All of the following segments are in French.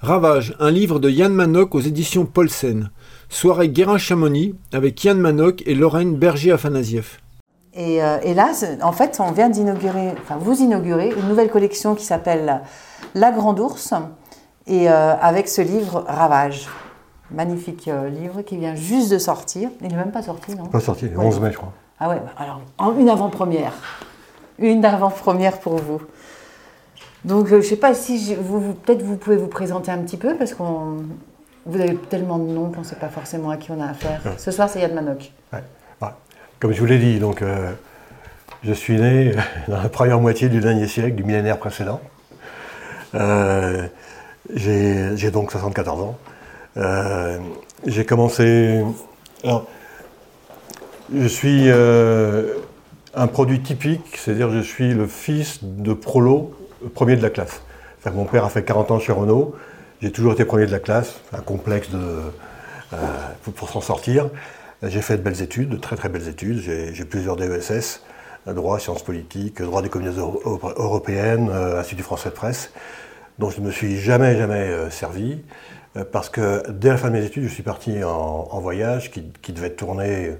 Ravage, un livre de Yann Manoc aux éditions Paulsen. Soirée Guérin-Chamonix avec Yann Manoc et Lorraine Berger-Afanasieff. Et, euh, et, là, en fait, on vient d'inaugurer, enfin vous inaugurez une nouvelle collection qui s'appelle La Grande Ours, et euh, avec ce livre Ravage. Magnifique euh, livre qui vient juste de sortir. Il n'est même pas sorti, non? Pas sorti, le 11 mai, je crois. Ah ouais, alors, une avant-première. Une avant-première pour vous. Donc, je ne sais pas si vous, peut-être vous pouvez vous présenter un petit peu parce qu'on vous avez tellement de noms qu'on ne sait pas forcément à qui on a affaire. Ce soir, c'est Yad Manok. Ouais. Comme je vous l'ai dit, donc, euh, je suis né dans la première moitié du dernier siècle, du millénaire précédent. Euh, j'ai donc 74 ans. Euh, j'ai commencé. Alors, je suis un produit typique, c'est-à-dire je suis le fils de prolo, premier de la classe. mon père a fait 40 ans chez Renault, j'ai toujours été premier de la classe, un complexe de, pour s'en sortir. J'ai fait de belles études, de très très belles études. J'ai plusieurs DESS, droit, sciences politiques, droit des communautés européennes, euh, Institut français de presse, dont je ne me suis jamais jamais euh, servi, euh, parce que dès la fin de mes études, je suis parti en, voyage qui, devait tourner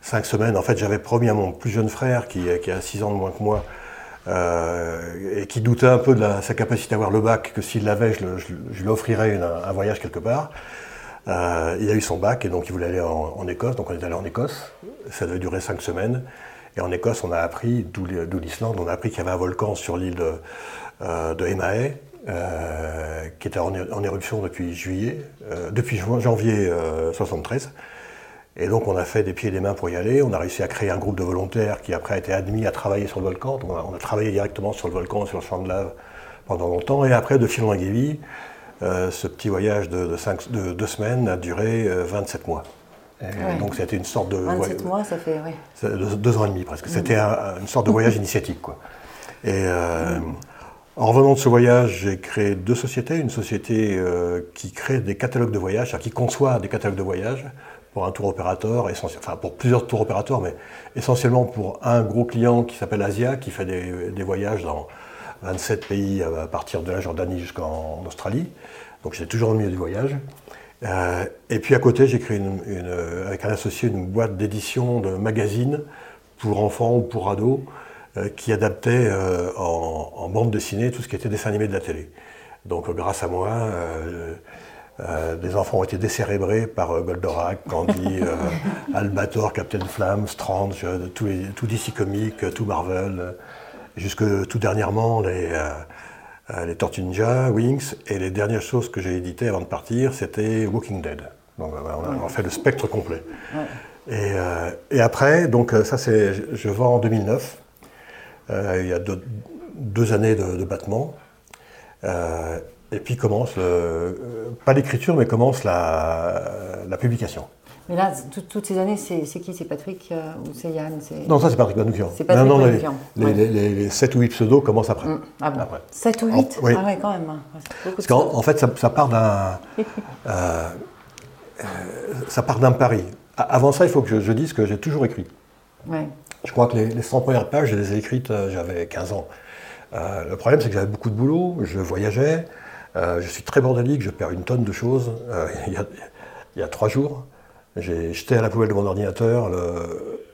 cinq semaines. En fait, j'avais promis à mon plus jeune frère, qui, qui a six ans de moins que moi, et qui doutait un peu de sa capacité à avoir le bac, que s'il l'avait, je, lui offrirais un voyage quelque part. Euh, il a eu son bac et donc il voulait aller en, Écosse, donc on est allé en Écosse. Ça devait durer cinq semaines. Et en Écosse, on a appris, d'où l'Islande, on a appris qu'il y avait un volcan sur l'île de, euh, euh qui était en, éruption depuis juillet, euh, depuis janvier 73. Et donc on a fait des pieds et des mains pour y aller. On a réussi à créer un groupe de volontaires qui après a été admis à travailler sur le volcan. Donc on a, travaillé directement sur le volcan, sur le champ de lave pendant longtemps. Et après, de fil en aiguille, euh, ce petit voyage de, deux semaines a duré 27 euh, mois. Donc c'était une sorte de... 27 mois, ça fait... Deux, ans et demi presque. C'était une sorte de voyage initiatique. Quoi. Et euh, en revenant de ce voyage, j'ai créé deux sociétés. Une société qui crée des catalogues de voyage, qui conçoit des catalogues de voyage pour un tour opérateur, enfin pour plusieurs tours opérateurs, mais essentiellement pour un gros client qui s'appelle Asia, qui fait des voyages dans 27 pays à partir de la Jordanie jusqu'en Australie. Donc j'étais toujours au milieu du voyage. Euh, et puis à côté, j'ai créé avec un associé une boîte d'édition de magazines pour enfants ou pour ados euh, qui adaptait euh, en, bande dessinée tout ce qui était dessin animé de la télé. Donc grâce à moi, des enfants ont été décérébrés par Goldorak, Candy, Albator, Captain Flamme, Strange, tout, tout DC Comics, tout Marvel jusque tout dernièrement les, euh, euh, les Tortues Ninja, Wings, et les dernières choses que j'ai éditées avant de partir, c'était Walking Dead. Donc on a, fait le spectre complet. Et, euh, et, après, donc ça c'est, je vends en 2009. il y a deux, années de, battement. Et puis commence, pas l'écriture, mais commence la, la publication. Mais là, toutes ces années, c'est qui? C'est Patrick euh, ou c'est Yann Non, ça c'est Patrick Manoukian. C'est Patrick non, non, les, les, 7 ou 8 pseudos commencent après. Mm. Ah bon 7 ou 8 oui. Ah ouais, quand même. Hein. Parce qu'en fait, ça, part d'un... Euh, euh, ça part d'un pari. Avant ça, il faut que je, dise que j'ai toujours écrit. Ouais. Je crois que les, 100 premières pages, je les ai écrites, j'avais 15 ans. le problème, c'est que j'avais beaucoup de boulot, je voyageais, je suis très bordélique, je perds une tonne de choses. il, y a, il y a trois jours, j'ai jeté à la poubelle de mon ordinateur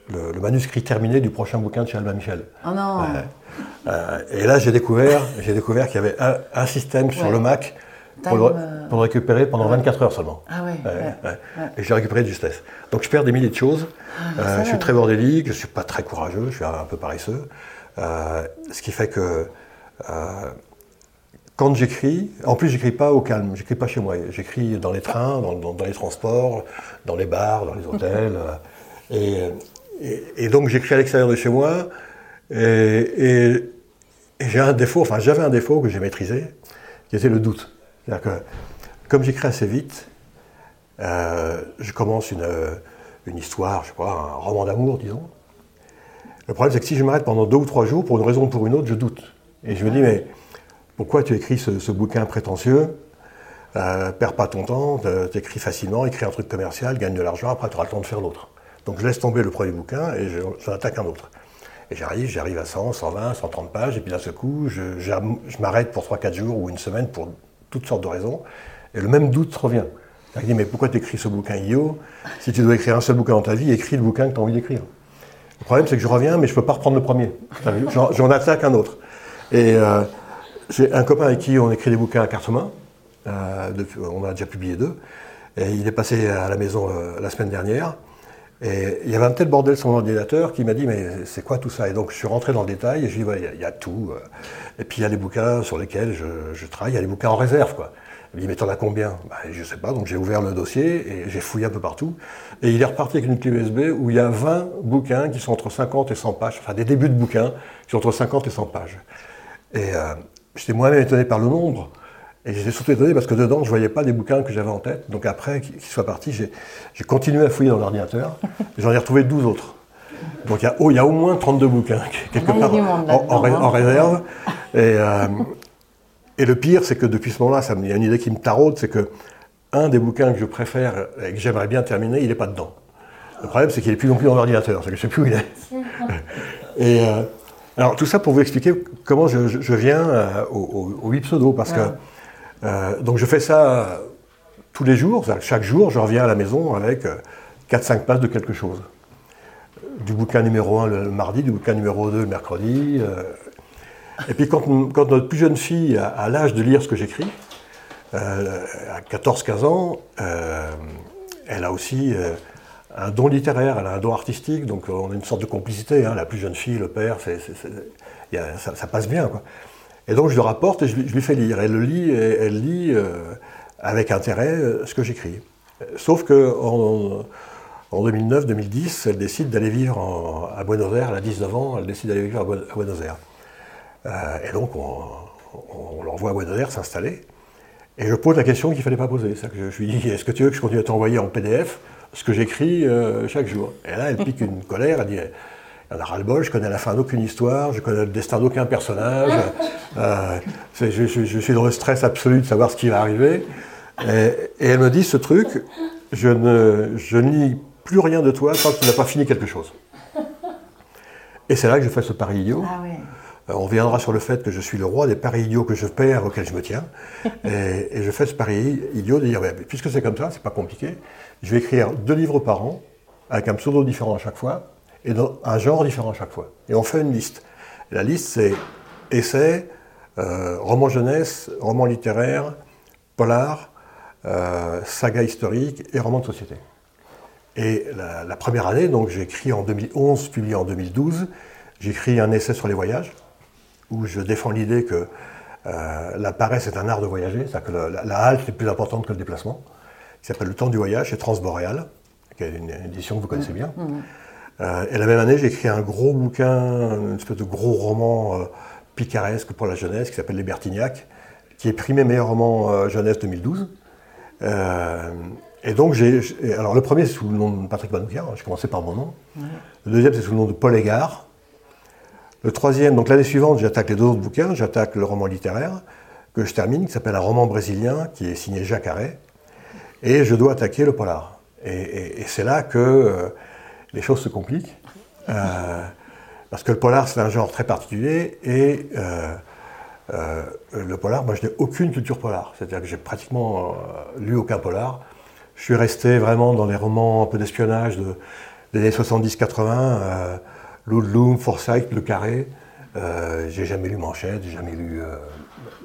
le, manuscrit terminé du prochain bouquin de chez Albin Michel. Oh non euh, Et là, j'ai découvert, j'ai découvert qu'il y avait un, système sur le Mac pour le, euh, récupérer pendant 24 heures seulement. Ah ouais, Et je l'ai récupéré de justesse. Donc je perds des milliers de choses. Ah, euh, je suis très bordélique, je ne suis pas très courageux, je suis un peu paresseux. ce qui fait que quand j'écris, en plus j'écris pas au calme, j'écris pas chez moi, j'écris dans les trains, dans, les transports, dans les bars, dans les hôtels. Euh, et, donc j'écris à l'extérieur de chez moi. Et, j'ai un défaut, enfin j'avais un défaut que j'ai maîtrisé, qui était le doute. C'est-à-dire que comme j'écris assez vite, euh, je commence une, une histoire, je sais pas, un roman d'amour, disons. Le problème, c'est que si je m'arrête pendant deux ou trois jours, pour une raison ou pour une autre, je doute. Et je me dis, mais pourquoi tu écris ce, bouquin prétentieux euh, Perds pas ton temps, t'écris facilement, écris un truc commercial, gagne de l'argent, après tu auras le temps de faire l'autre. Donc je laisse tomber le premier bouquin et j'en attaque un autre. Et j'arrive, j'arrive à 100, 120, 130 pages, et puis d'un seul coup, je, je, m'arrête pour 3-4 jours ou une semaine pour, toutes sortes de raisons. Et le même doute revient. Il dit, mais pourquoi tu écris ce bouquin idiot Si tu dois écrire un seul bouquin dans ta vie, écris le bouquin que tu as envie d'écrire. Le problème, c'est que je reviens, mais je ne peux pas reprendre le premier. J'en attaque un autre. Et euh, j'ai un copain avec qui on écrit des bouquins à carte main. Euh, on a déjà publié deux. Et il est passé à la maison euh, la semaine dernière. Et il y avait un tel bordel sur mon ordinateur qui m'a dit mais c'est quoi tout ça? Et donc je suis rentré dans le détail et je lui ai dit il y, a tout. Et puis il y a les bouquins sur lesquels je, travaille, il y a les bouquins en réserve quoi. Il me dit, mais t'en as combien? Bah, Je ne sais pas, donc j'ai ouvert le dossier et j'ai fouillé un peu partout. Et il est reparti avec une clé USB où il y a 20 bouquins qui sont entre 50 et 100 pages, enfin des débuts de bouquins qui sont entre 50 et 100 pages. Et euh, j'étais moi-même étonné par le nombre. Et j'étais surtout étonné parce que dedans, je ne voyais pas des bouquins que j'avais en tête. Donc après qu'il soit parti, j'ai continué à fouiller dans l'ordinateur. J'en ai retrouvé 12 autres. Donc il y, a, il y, a, au moins 32 bouquins quelque part en, en, réserve. Et, euh, et le pire, c'est que depuis ce moment-là, il y a une idée qui me taraude, c'est que un des bouquins que je préfère et que j'aimerais bien terminer, il n'est pas dedans. Le problème, c'est qu'il n'est plus non plus dans l'ordinateur, c'est que je ne sais plus où il est. et euh, alors, tout ça pour vous expliquer comment je, viens euh, au, au, 8 pseudo, parce que euh, donc je fais ça tous les jours, chaque jour, je reviens à la maison avec 4-5 pages de quelque chose. Du bouquin numéro 1 le mardi, du bouquin numéro 2 le mercredi, et puis quand, notre plus jeune fille a, l'âge de lire ce que j'écris, euh, à 14-15 ans, euh, elle a aussi euh, un don littéraire, elle a un don artistique, donc on a une sorte de complicité. Hein. la plus jeune fille, le père, ça, passe bien. Et donc je le rapporte et je, lui fais lire. Elle le lit, et, elle lit avec intérêt ce que j'écris. Sauf que en, 2009-2010, elle décide d'aller vivre à Buenos Aires, elle a 19 ans, elle décide d'aller vivre à Buenos Aires. Euh, et donc, on, l'envoie à Buenos s'installer. Et je pose la question qu'il ne fallait pas poser. Que je, lui dis, est-ce que tu veux que je continue à t'envoyer en PDF ce que j'écris euh, chaque jour Et là, elle pique une colère, elle dit, elle a ras-le-bol, je connais la fin d'aucune histoire, je connais le destin d'aucun personnage, euh, je, suis dans le stress absolu de savoir ce qui va arriver. Et, elle me dit ce truc, je ne, je lis plus rien de toi tant que tu n'as pas fini quelque chose. Et c'est là que je fais ce pari idiot. Ah euh, on viendra sur le fait que je suis le roi des paris idiots que je perds, auxquels je me tiens. Et, je fais ce pari idiot de dire, puisque c'est comme ça, c'est pas compliqué, je vais écrire deux livres par an, avec un pseudo différent à chaque fois, et un genre différent à chaque fois. Et on fait une liste. la liste, c'est essai, euh, roman jeunesse, roman littéraire, polar, euh, saga historique et roman de société. Et la, première année, donc j'ai écrit en 2011, publié en 2012, j'ai écrit un essai sur les voyages, où je défends l'idée que euh, la paresse est un art de voyager, c'est-à-dire que la, halte est plus importante que le déplacement, qui s'appelle Le temps du voyage, c'est Transboréal, qui est une, édition que vous connaissez bien. Mmh, mmh. Euh, et la même année, j'ai écrit un gros bouquin, une espèce de gros roman euh, picaresque pour la jeunesse, qui s'appelle Les Bertignac, qui est primé meilleur roman jeunesse 2012. et donc, j'ai, alors le premier, c'est sous le nom de Patrick Manoukian, j'ai commencé par mon nom. Le deuxième, c'est sous le nom de Paul Égard. Le troisième, donc l'année suivante, j'attaque les deux autres bouquins. J'attaque le roman littéraire que je termine, qui s'appelle Un roman brésilien, qui est signé Jacques Arrêt. Et je dois attaquer le polar. Et, c'est là que euh, les choses se compliquent. Euh, parce que le polar, c'est un genre très particulier. Et euh, le polar, moi, je n'ai aucune culture polar. C'est-à-dire que j'ai pratiquement lu aucun polar. Je suis resté vraiment dans les romans un peu d'espionnage de, des années 70-80. Ludlum, Forsyth, Le Carré. J'ai jamais lu Manchette, j'ai jamais lu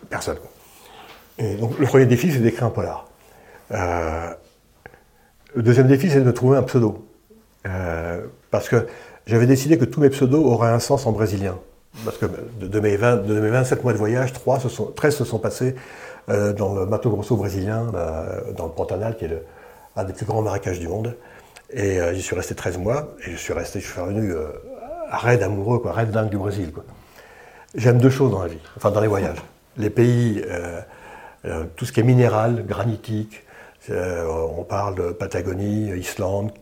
personne. Et donc le premier défi, c'est d'écrire un polar. Euh, le deuxième défi, c'est de trouver un pseudo. parce que j'avais décidé que tous mes pseudos auraient un sens en brésilien. Parce que de, mes, 27 mois de voyage, 3 se sont, 13 se sont passés dans le Mato Grosso brésilien, dans le Pantanal, qui est un des plus grands marécages du monde. Et j'y suis resté 13 mois, et je suis resté, je suis revenu raid amoureux, quoi, raid dingue du Brésil. J'aime deux choses dans la vie, enfin dans les voyages. Les pays, euh, euh, tout ce qui est minéral, granitique, euh, on parle de Patagonie, Islande,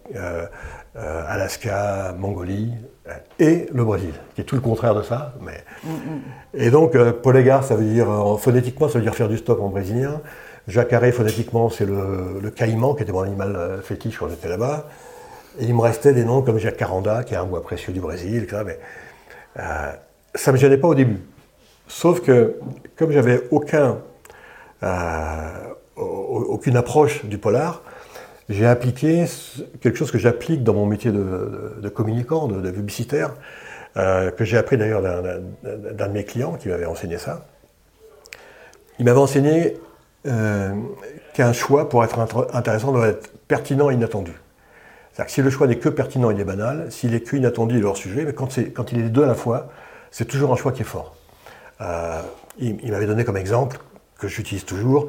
Alaska, Mongolie, et le Brésil, qui est tout le contraire de ça. Mais... Et donc, polégar, ça veut dire, phonétiquement, ça veut dire faire du stop en brésilien. Jacaré, phonétiquement, c'est le, le, caïman, qui était mon animal fétiche quand j'étais là-bas. Et il me restait des noms comme Jacaranda, qui est un bois précieux du Brésil, Mais euh, ça ne me gênait pas au début. Sauf que, comme j'avais aucun euh, aucune approche du polar, j'ai appliqué quelque chose que j'applique dans mon métier de, communicant, de, publicitaire, euh, que j'ai appris d'ailleurs d'un de mes clients qui m'avait enseigné ça. Il m'avait enseigné euh, qu'un choix, pour être intéressant, doit être pertinent et inattendu. C'est-à-dire que si le choix n'est que pertinent, il est banal. S'il est que inattendu, il est hors sujet. Mais quand, il est les deux à la fois, c'est toujours un choix qui est fort. Euh, il, m'avait donné comme exemple, que j'utilise toujours,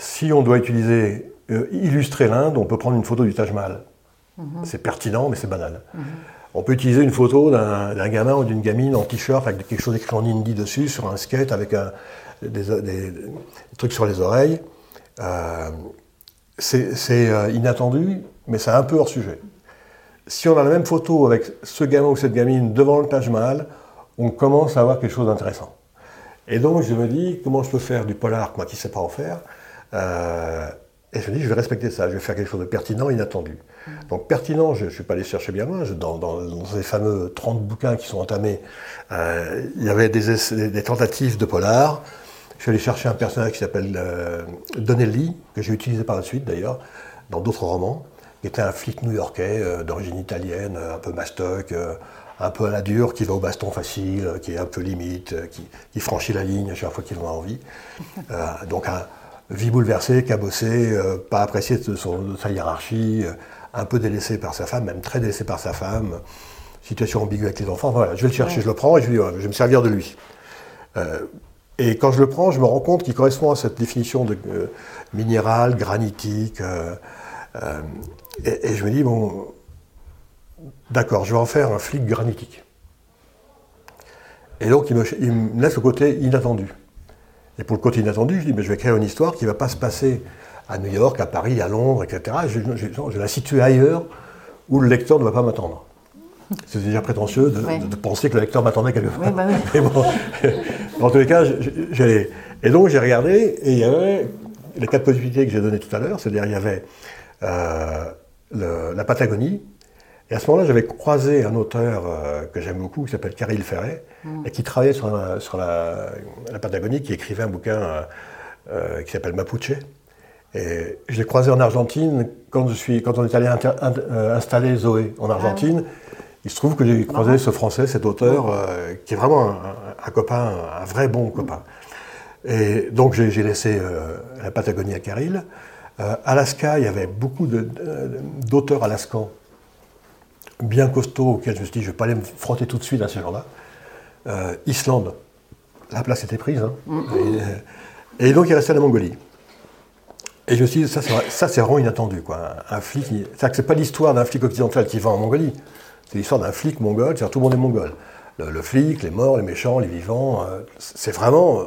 si on doit utiliser, euh, illustrer l'Inde, on peut prendre une photo du Taj Mahal. Mhm. C'est pertinent, mais c'est banal. Mhm. On peut utiliser une photo d'un gamin ou d'une gamine en t-shirt avec quelque chose écrit en hindi dessus, sur un skate, avec des, trucs sur les oreilles. Euh, c'est inattendu, mais c'est un peu hors sujet. Si on a la même photo avec ce gamin ou cette gamine devant le Taj Mahal, on commence à avoir quelque chose d'intéressant. Et donc je me dis, comment je peux faire du polar, moi qui ne sais pas en faire euh, Et je me dis, je vais respecter ça, je vais faire quelque chose de pertinent, inattendu. Mm. Donc pertinent, je ne suis pas allé chercher bien loin, dans, ces fameux 30 bouquins qui sont entamés, euh, il y avait des, tentatives de polar. Je suis allé chercher un personnage qui s'appelle euh, Donnelly, que j'ai utilisé par la suite d'ailleurs, dans d'autres romans, qui était un flic new-yorkais d'origine italienne, un peu mastoc, un peu à la dure, qui va au baston facile, qui est un peu limite, qui, franchit la ligne à chaque fois qu'il en a envie. Donc, un, vie bouleversée, cabossée, euh, pas apprécié de, sa hiérarchie, euh, un peu délaissé par sa femme, même très délaissé par sa femme, situation ambiguë avec les enfants. Voilà, je vais le chercher, je le prends et je, vais me servir de lui. et quand je le prends, je me rends compte qu'il correspond à cette définition de minéral, granitique. et, je me dis, bon, D'accord, je vais en faire un flic granitique. Et donc, il me, laisse le côté inattendu. Et pour le côté inattendu, je dis, mais je vais créer une histoire qui ne va pas se passer à New York, à Paris, à Londres, etc. Je, je, la situer ailleurs où le lecteur ne va pas m'attendre. C'est déjà prétentieux de, penser que le lecteur m'attendait quelque part. Bah Mais bon, en tous les cas, j'ai. Et donc j'ai regardé et il y avait les quatre possibilités que j'ai données tout à l'heure, c'est-à-dire il y avait euh, la Patagonie, et à ce moment-là, j'avais croisé un auteur euh, que j'aime beaucoup, qui s'appelle Caril Ferret, mm. et qui travaillait sur, la, Patagonie, qui écrivait un bouquin euh, euh, qui s'appelle Mapuche. Et je l'ai croisé en Argentine quand, je suis, quand on est allé installer Zoé en Argentine. Il se trouve que j'ai croisé ce Français, cet auteur, qui est vraiment un, copain, un vrai bon copain. Et donc j'ai laissé la Patagonie à Caril. Alaska, il y avait beaucoup d'auteurs alaskans bien costaud auquel je me suis dit, je ne vais pas aller me frotter tout de suite à ce genre-là. Euh, Islande, la place était prise. Hein. Euh, et, donc il restait la Mongolie. Et je me suis dit, ça, c'est vraiment inattendu. Quoi. Un flic, c'est-à-dire que ce pas l'histoire d'un flic occidental qui va en Mongolie. C'est l'histoire d'un flic mongol, c'est-à-dire tout le monde est mongol. Le, flic, les morts, les méchants, les vivants, euh, c'est vraiment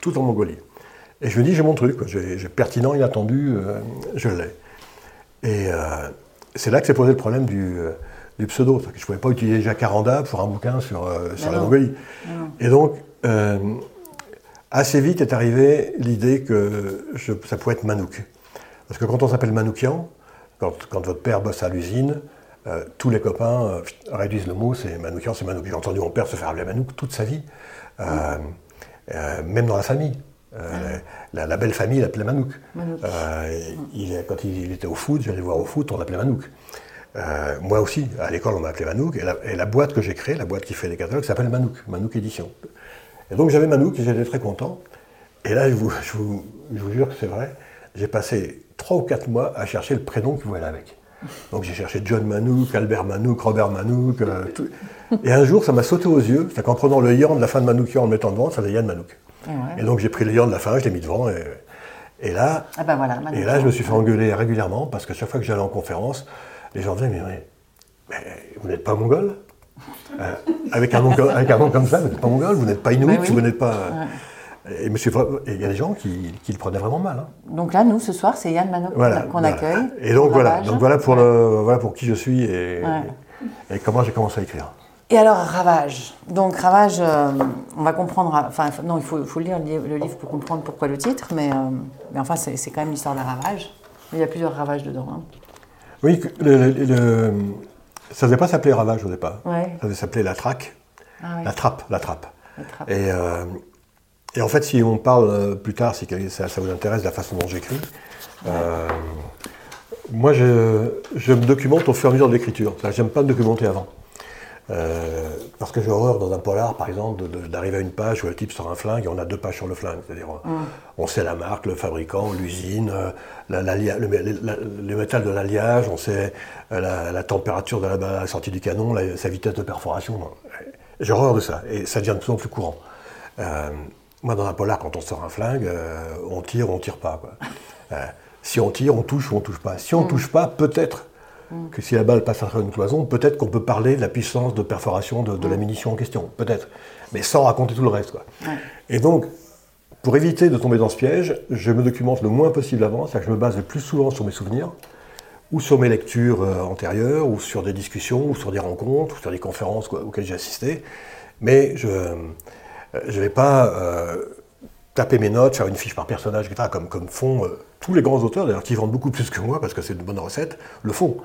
tout en Mongolie. Et je me dis, j'ai mon truc, j'ai pertinent, inattendu, je l'ai. Et c'est là que s'est posé le problème du, euh, pseudo. je ne pouvais pas utiliser Jacaranda pour un bouquin sur, euh, la Mongolie. Et donc, euh, assez vite est arrivée l'idée que ça pouvait être Manouk. Parce que quand on s'appelle Manoukian, quand, votre père bosse à l'usine, tous les copains réduisent le mot, c'est Manoukian, c'est Manouk. J'ai entendu mon père se faire appeler Manouk toute sa vie, même dans la famille. Euh, la, belle famille l'appelait Manouk. Euh, il, quand il, était au foot, j'allais voir au foot, on l'appelait Manouk. Euh, moi aussi, à l'école, on m'appelait Manouk. Et la, boîte que j'ai créée, la boîte qui fait les catalogues, s'appelle Manouk, Manouk Édition. Et donc j'avais Manouk et j'étais très content. Et là, je vous, jure que c'est vrai, j'ai passé trois ou quatre mois à chercher le prénom qui voulait avec. Donc j'ai cherché John Manouk, Albert Manouk, Robert Manouk. Et un jour, ça m'a sauté aux yeux. C'est qu'en prenant le yan de la fin de Manoukian en le mettant devant, ça faisait Yann Manouk. Et donc j'ai pris le lion de la fin, je l'ai mis devant. Et, là, ah voilà, et là, je me suis fait engueuler régulièrement parce que chaque fois que j'allais en conférence, les gens disaient Mais, mais, vous n'êtes pas mongol? Euh, avec, un nom, avec un nom comme ça, vous n'êtes pas mongol, vous n'êtes pas inuit, bah vous n'êtes pas. Et il y a des gens qui, le prenaient vraiment mal. Hein. Donc là, nous, ce soir, c'est Yann Manot qu'on accueille. Et donc voilà, donc voilà pour, le, voilà pour qui je suis et, et comment j'ai commencé à écrire. Et alors, Ravage. Donc, Ravage, euh, on va comprendre. Enfin, non, il faut, faut lire le livre pour comprendre pourquoi le titre, mais, euh, mais enfin, c'est quand même l'histoire d'un ravage. Il y a plusieurs ravages dedans. Hein. Oui, le, ça ne devait pas s'appeler Ravage au départ. Ça devait s'appeler La Traque. Ah la Trappe, La Trappe. Et, euh, et en fait, si on parle euh, plus tard, si ça, ça vous intéresse, la façon dont j'écris, euh, moi, je, je, me documente au fur et à mesure de l'écriture. J'aime pas me documenter avant. Euh, parce que j'ai horreur dans un polar, par exemple, d'arriver à une page où le type sort un flingue et on a deux pages sur le flingue. C'est-à-dire, mm. on sait la marque, le fabricant, l'usine, euh, le, métal de l'alliage, on sait euh, la, température de la, sortie du canon, sa vitesse de perforation. J'ai horreur de ça et ça devient de plus en plus courant. moi, dans un polar, quand on sort un flingue, on tire ou on tire pas. si on tire, on touche ou on touche pas. Si on mm. touche pas, peut-être que si la balle passe à travers une cloison, peut-être qu'on peut parler de la puissance de perforation de, la munition en question, peut-être, mais sans raconter tout le reste. Quoi. Et donc, pour éviter de tomber dans ce piège, je me documente le moins possible avant, c'est-à-dire que je me base le plus souvent sur mes souvenirs, ou sur mes lectures euh, antérieures, ou sur des discussions, ou sur des rencontres, ou sur des conférences auxquelles j'ai assisté, mais je ne euh, vais pas euh, taper mes notes, faire une fiche par personnage, etc., comme, comme font tous les grands auteurs, d'ailleurs, qui vendent beaucoup plus que moi, parce que c'est une bonne recette, le font.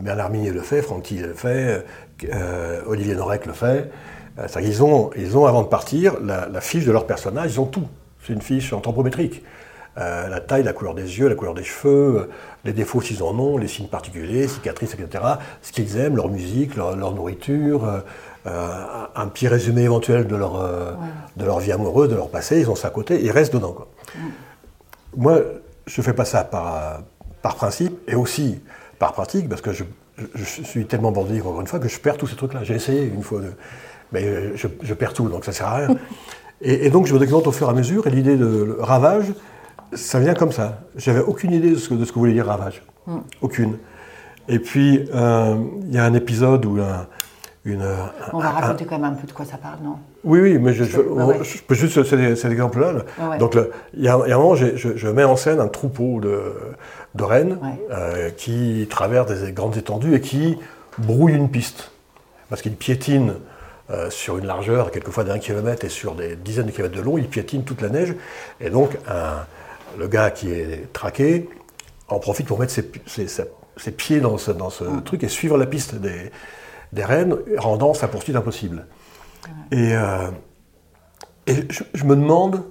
Bernard Minier le fait, Francky le fait, euh, Olivier Norek le fait. Euh, ils, ont, ils ont, avant de partir, la, fiche de leur personnage, ils ont tout. C'est une fiche anthropométrique. Euh, la taille, la couleur des yeux, la couleur des cheveux, les défauts s'ils en ont, les signes particuliers, cicatrices, etc. Ce qu'ils aiment, leur musique, leur, nourriture, un petit résumé éventuel de leur, de leur vie amoureuse, de leur passé, ils ont ça à côté, ils restent dedans. Quoi. Moi, je ne fais pas ça par, par principe et aussi par pratique, parce que je, suis tellement bandit, encore une fois, que je perds tous ces trucs-là. J'ai essayé une fois, de, mais je, perds tout, donc ça ne sert à rien. et, donc je me documente au fur et à mesure, et l'idée de ravage, ça vient comme ça. J'avais aucune idée de ce, que, de ce que voulait dire ravage. Mm. Aucune. Et puis, euh, il y a un épisode où un, on va raconter quand même un peu de quoi ça parle, non? Oui, oui, mais je, peux juste cet, exemple-là. Donc, il y, a un moment, je, mets en scène un troupeau de, de rennes euh, qui traversent des grandes étendues et qui brouillent une piste. Parce qu'ils piétinent euh, sur une largeur, quelquefois d'un kilomètre, et sur des dizaines de kilomètres de long, ils piétinent toute la neige. Et donc, le gars qui est traqué en profite pour mettre ses, pieds dans ce, dans ce truc et suivre la piste des des rennes, rendant sa poursuite impossible. Et, euh, je, me demande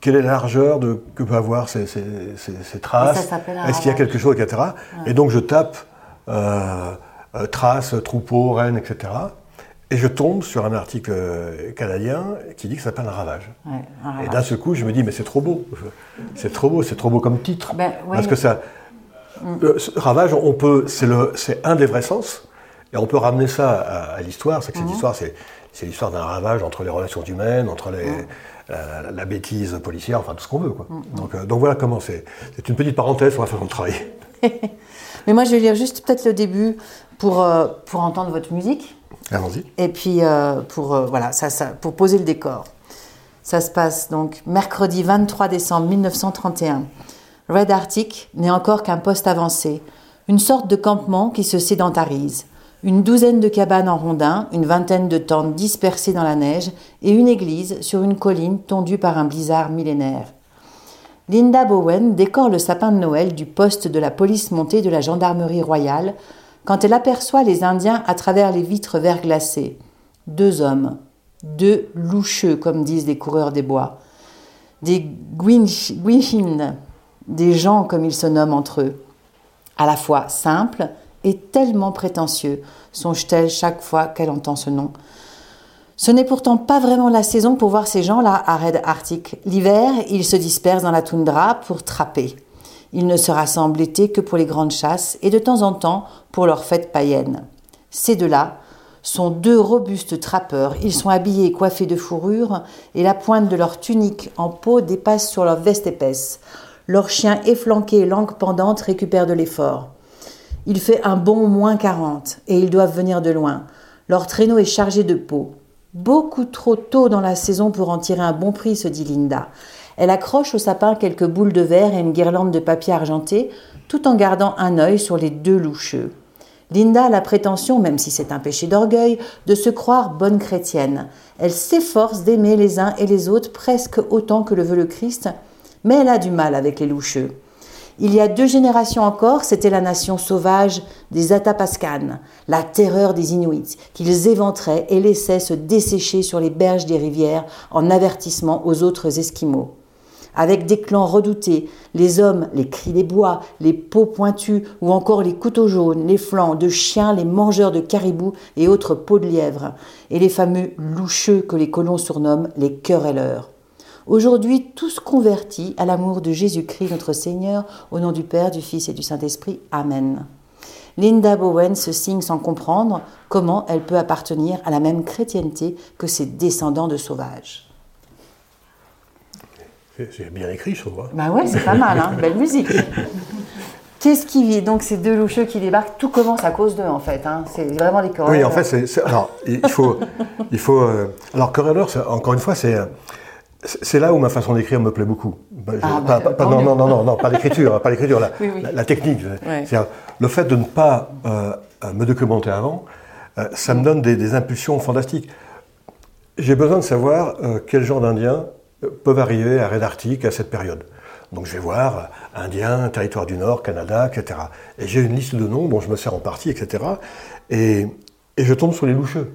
quelle est la largeur de, que peuvent avoir ces, traces, est-ce qu'il y a quelque chose, etc. Et donc je tape euh, euh, traces, troupeaux, rennes, etc. Et je tombe sur un article canadien qui dit que ça s'appelle un ravage. Et d'un seul coup, je me dis, mais c'est trop beau. C'est trop beau, c'est trop beau comme titre. Ben, parce que ça. Mm. ravage, on peut, c'est un des vrais sens, et on peut ramener ça à, l'histoire, c'est que cette mhm. histoire, c'est l'histoire d'un ravage entre les relations humaines, entre les, mhm. la, bêtise policière, enfin tout ce qu'on veut. Quoi. Mhm. Donc, euh, donc, voilà comment c'est. C'est une petite parenthèse sur la façon de travailler. Mais moi, je vais lire juste peut-être le début pour, euh, pour entendre votre musique. Allons-y. Et puis, euh, pour, voilà, ça, ça, pour poser le décor. Ça se passe donc mercredi 23 décembre 1931. Red Arctic n'est encore qu'un poste avancé, une sorte de campement qui se sédentarise une douzaine de cabanes en rondins, une vingtaine de tentes dispersées dans la neige et une église sur une colline tondue par un blizzard millénaire. Linda Bowen décore le sapin de Noël du poste de la police montée de la gendarmerie royale quand elle aperçoit les Indiens à travers les vitres verglacées. Deux hommes, deux loucheux comme disent les coureurs des bois, des Gwinchin, des gens comme ils se nomment entre eux, à la fois simples, est tellement prétentieux, songe-t-elle chaque fois qu'elle entend ce nom. Ce n'est pourtant pas vraiment la saison pour voir ces gens-là à Red Arctic. L'hiver, ils se dispersent dans la toundra pour trapper. Ils ne se rassemblent l'été que pour les grandes chasses et de temps en temps pour leurs fêtes païennes. Ces deux-là sont deux robustes trappeurs. Ils sont habillés et coiffés de fourrure et la pointe de leur tunique en peau dépasse sur leur veste épaisse. Leurs chiens efflanqués et langue pendante récupèrent de l'effort. Il fait un bon moins 40 et ils doivent venir de loin. Leur traîneau est chargé de peau. Beaucoup trop tôt dans la saison pour en tirer un bon prix, se dit Linda. Elle accroche au sapin quelques boules de verre et une guirlande de papier argenté, tout en gardant un œil sur les deux loucheux. Linda a la prétention, même si c'est un péché d'orgueil, de se croire bonne chrétienne. Elle s'efforce d'aimer les uns et les autres presque autant que le veut le Christ, mais elle a du mal avec les loucheux. Il y a deux générations encore, c'était la nation sauvage des Atapascan, la terreur des Inuits, qu'ils éventraient et laissaient se dessécher sur les berges des rivières en avertissement aux autres Esquimaux. Avec des clans redoutés, les hommes, les cris des bois, les peaux pointues ou encore les couteaux jaunes, les flancs de chiens, les mangeurs de caribous et autres peaux de lièvre, et les fameux loucheux que les colons surnomment les querelleurs. Aujourd'hui, tous convertis à l'amour de Jésus-Christ notre Seigneur, au nom du Père, du Fils et du Saint-Esprit. Amen. Linda Bowen se signe sans comprendre comment elle peut appartenir à la même chrétienté que ses descendants de sauvages. C'est bien écrit, je trouve. Bah ouais, c'est pas mal, hein belle musique. Qu'est-ce qui vit Donc ces deux loucheux qui débarquent, tout commence à cause d'eux en fait. Hein. C'est vraiment les querelleurs. Oui, en fait, c'est, alors il faut, il faut. Euh, alors querelleur, encore une fois, c'est c'est là où ma façon d'écrire me plaît beaucoup. Ah, bah, non, non, non, non, non, pas l'écriture, pas l'écriture, la, la, technique. le fait de ne pas euh, me documenter avant, euh, ça me donne des, impulsions fantastiques. J'ai besoin de savoir quel genre d'Indiens peuvent arriver à Red Arctic à cette période. Donc je vais voir Indien, territoire du Nord, Canada, etc. Et j'ai une liste de noms dont je me sers en partie, etc. Et, et je tombe sur les loucheux.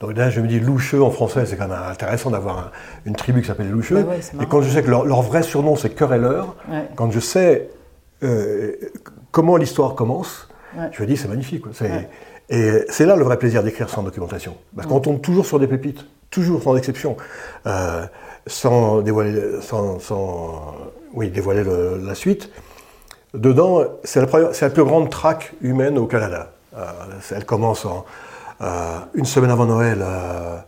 Donc là, je me dis loucheux en français, c'est quand même intéressant d'avoir une tribu qui s'appelle les loucheux. et quand je sais que leur, vrai surnom c'est querelleur, quand je sais euh, comment l'histoire commence, je me dis c'est magnifique. Et c'est là le vrai plaisir d'écrire sans documentation. Parce qu'on tombe toujours sur des pépites, toujours sans exception. Euh, sans dévoiler, sans, oui, dévoiler la suite, dedans, c'est la, la, plus grande traque humaine au Canada. Euh, elle commence en, une semaine avant Noël euh,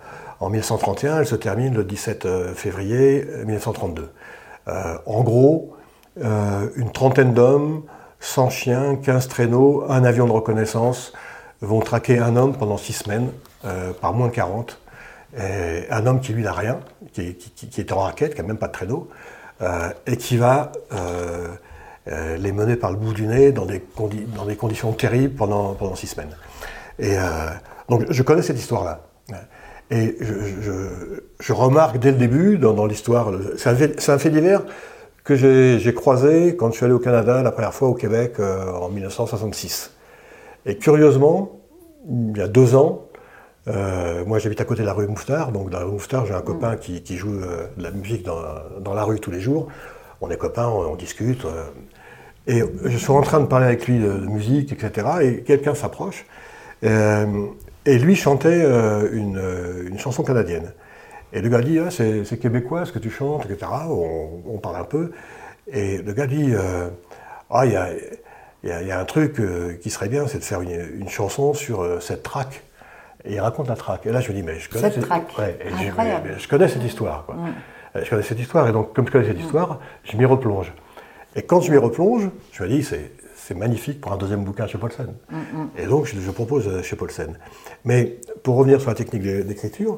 en 1931, elle se termine le 17 février 1932. en gros, une trentaine d'hommes, 100 chiens, 15 traîneaux, un avion de reconnaissance vont traquer un homme pendant six semaines par moins 40 un homme qui lui n'a rien, qui, est en raquette, qui n'a même pas de traîneau, euh, et qui va euh, euh, les mener par le bout du nez dans des, conditions terribles pendant, pendant six semaines. Et donc je connais cette histoire-là. Et je, remarque dès le début dans, l'histoire, c'est un, fait divers que j'ai croisé quand je suis allé au Canada la première fois au Québec en 1966. Et curieusement, il y a deux ans, euh, moi, j'habite à côté de la rue Mouffetard. Donc, dans la rue Mouffetard, j'ai un copain qui, joue euh, de la musique dans, la rue tous les jours. On est copains, on, discute. Euh, et je suis en train de parler avec lui de, musique, etc. Et quelqu'un s'approche. Et lui chantait une, chanson canadienne. Et le gars dit ah, c'est québécois ce que tu chantes, etc. On, parle un peu. Et le gars dit Ah, il y a, un truc qui serait bien, c'est de faire une, chanson sur cette traque et il raconte la traque. Et là, je me dis, mais je connais cette, traque. je, connais cette histoire. Quoi. Euh, je connais cette histoire, et donc, comme je connais cette histoire, je m'y replonge. Et quand je m'y replonge, je me dis, c'est, magnifique pour un deuxième bouquin chez Paulsen. Et donc, je, propose euh, chez Paulsen. Mais pour revenir sur la technique d'écriture,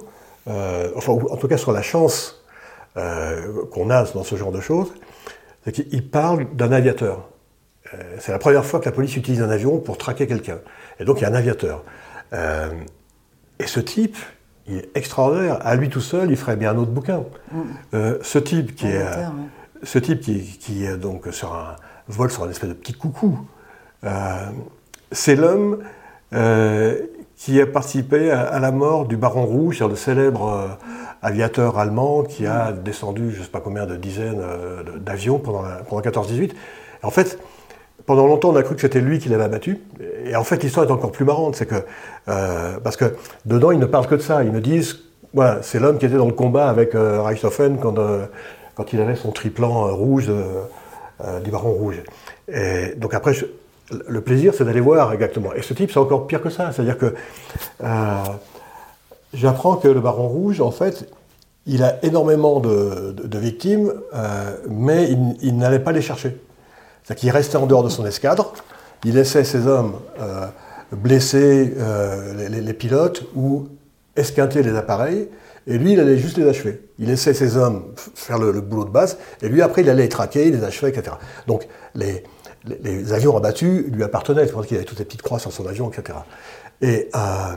euh, enfin, en tout cas sur la chance qu'on a dans ce genre de choses, c'est qu'il parle d'un aviateur. c'est la première fois que la police utilise un avion pour traquer quelqu'un. Et donc, il y a un aviateur. Et ce type, il est extraordinaire. À lui tout seul, il ferait bien un autre bouquin. Mm. Euh, ce type qui est, ce type qui, est donc sur un vol sur un espèce de petit coucou, euh, c'est l'homme euh, qui a participé à, la mort du Baron Rouge, le célèbre aviateur allemand qui a descendu je ne sais pas combien de dizaines d'avions pendant, pendant 14-18. En fait, pendant longtemps, on a cru que c'était lui qui l'avait abattu. Et en fait, l'histoire est encore plus marrante. C'est que, euh, parce que dedans, ils ne parlent que de ça. Ils me disent, voilà, c'est l'homme qui était dans le combat avec euh, Reichshoffen quand, euh, quand il avait son triplan rouge du baron rouge. Donc après, le plaisir, c'est d'aller voir exactement. Et ce type, c'est encore pire que ça. C'est-à-dire que j'apprends que le baron rouge, en fait, il a énormément de, victimes, mais il, n'allait pas les chercher. C'est-à-dire qu'il restait en dehors de son escadre, il laissait ses hommes euh, blesser euh, les, pilotes ou esquinter les appareils, et lui, il allait juste les achever. Il laissait ses hommes faire le, boulot de base, et lui, après, il allait les traquer, les achever, etc. Donc, les, avions abattus lui appartenaient, c'est pour qu'il avait toutes les petites croix sur son avion, etc. Et euh,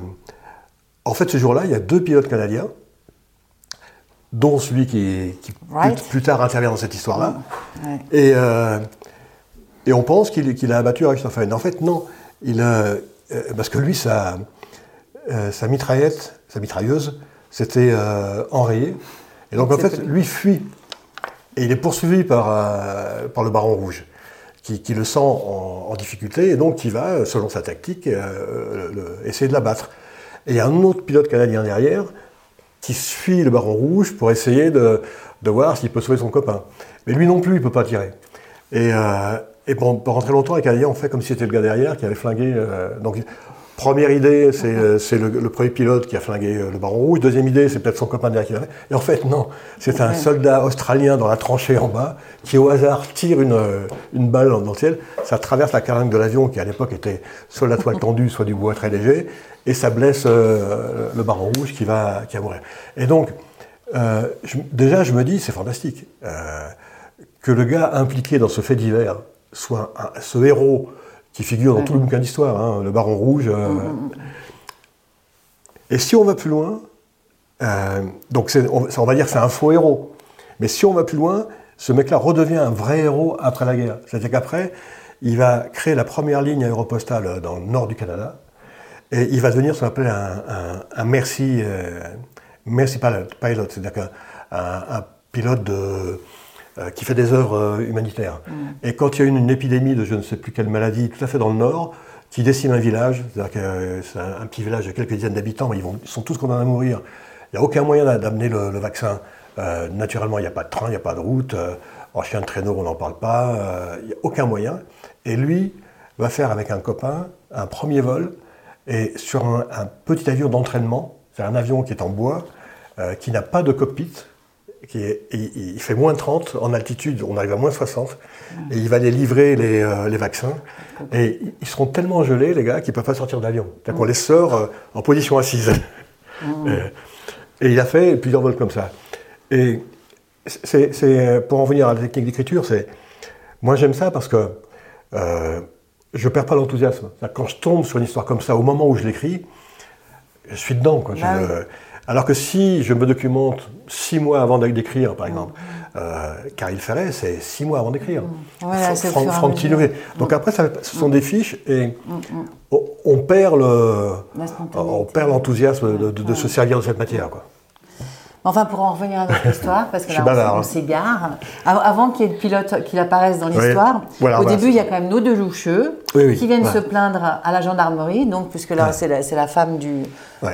en fait, ce jour-là, il y a deux pilotes canadiens, dont celui qui, plus, tard intervient dans cette histoire-là. Et Et on pense qu'il a abattu Aristophane. En fait, non. Il a, parce que lui, sa, sa mitraillette, sa mitrailleuse, c'était enrayé. Et donc, en fait, lui fuit. Et il est poursuivi par, par le baron rouge qui, le sent en, difficulté et donc qui va, selon sa tactique, euh, essayer de l'abattre. Et il y a un autre pilote canadien derrière qui suit le baron rouge pour essayer de, voir s'il peut sauver son copain. Mais lui non plus, il ne peut pas tirer. Et, euh, et pendant, très longtemps, les Canadiens ont fait comme si c'était le gars derrière qui avait flingué. Euh, donc Première idée, c'est euh, le, premier pilote qui a flingué euh, le Baron Rouge. Deuxième idée, c'est peut-être son copain derrière qui l'a fait. Et en fait, non. C'est un soldat australien dans la tranchée en bas qui, au hasard, tire une, euh, une balle dans le ciel. Ça traverse la carlingue de l'avion qui, à l'époque, était soit la toile tendue, soit du bois très léger. Et ça blesse le Baron Rouge qui va, qui va mourir. Et donc, déjà, je me dis, c'est fantastique. que le gars impliqué dans ce fait divers soit ce héros qui figure dans tout le bouquin d'histoire, hein, le Baron Rouge. Euh. Mm, mm, mm. Et si on va plus loin, euh, donc on, on, va dire que c'est un faux héros, mais si on va plus loin, ce mec-là redevient un vrai héros après la guerre. C'est-à-dire qu'après, il va créer la première ligne aéropostale dans le nord du Canada, et il va devenir ce qu'on appelle un, un, merci, euh, merci pilot, c'est-à-dire qu'un un, pilote de qui fait des œuvres euh, humanitaires. Mm. Et quand il y a eu une, épidémie de je ne sais plus quelle maladie, tout à fait dans le nord, qui décime un village, c'est-à-dire que euh, c'est un, petit village de quelques dizaines d'habitants, mais ils, sont tous condamnés à mourir. Il n'y a aucun moyen d'amener le, vaccin. naturellement, il n'y a pas de train, il n'y a pas de route. en chien de traîneau, on n'en parle pas. Il n'y a aucun moyen. Et lui va faire avec un copain un premier vol et sur un, petit avion d'entraînement, c'est un avion qui est en bois, qui n'a pas de cockpit, il fait moins 30 en altitude, on arrive à moins 60, et il va les livrer les, euh, les vaccins. Et ils seront tellement gelés, les gars, qu'ils ne peuvent pas sortir de l'avion. cest qu'on les sort euh, en position assise. et, il a fait plusieurs vols comme ça. Et c'est, pour en venir à la technique d'écriture, c'est. Moi, j'aime ça parce que euh, je ne perds pas l'enthousiasme. Quand je tombe sur une histoire comme ça, au moment où je l'écris, je suis dedans. Quoi. Bah alors que si je me documente six mois avant d'écrire, par exemple, mm. euh, Caril Ferret, c'est six mois avant d'écrire. Mm. Franck Donc après, ce sont des fiches et mm, on, perd l'enthousiasme de, se servir de cette matière. Quoi. Enfin, pour en revenir à notre histoire, parce que là, on, hein. s'égare. Avant qu'il y ait le pilote qui apparaisse dans l'histoire, au début, il y a quand même nos deux loucheux qui viennent se plaindre à la gendarmerie, donc, puisque là, c'est la, femme du,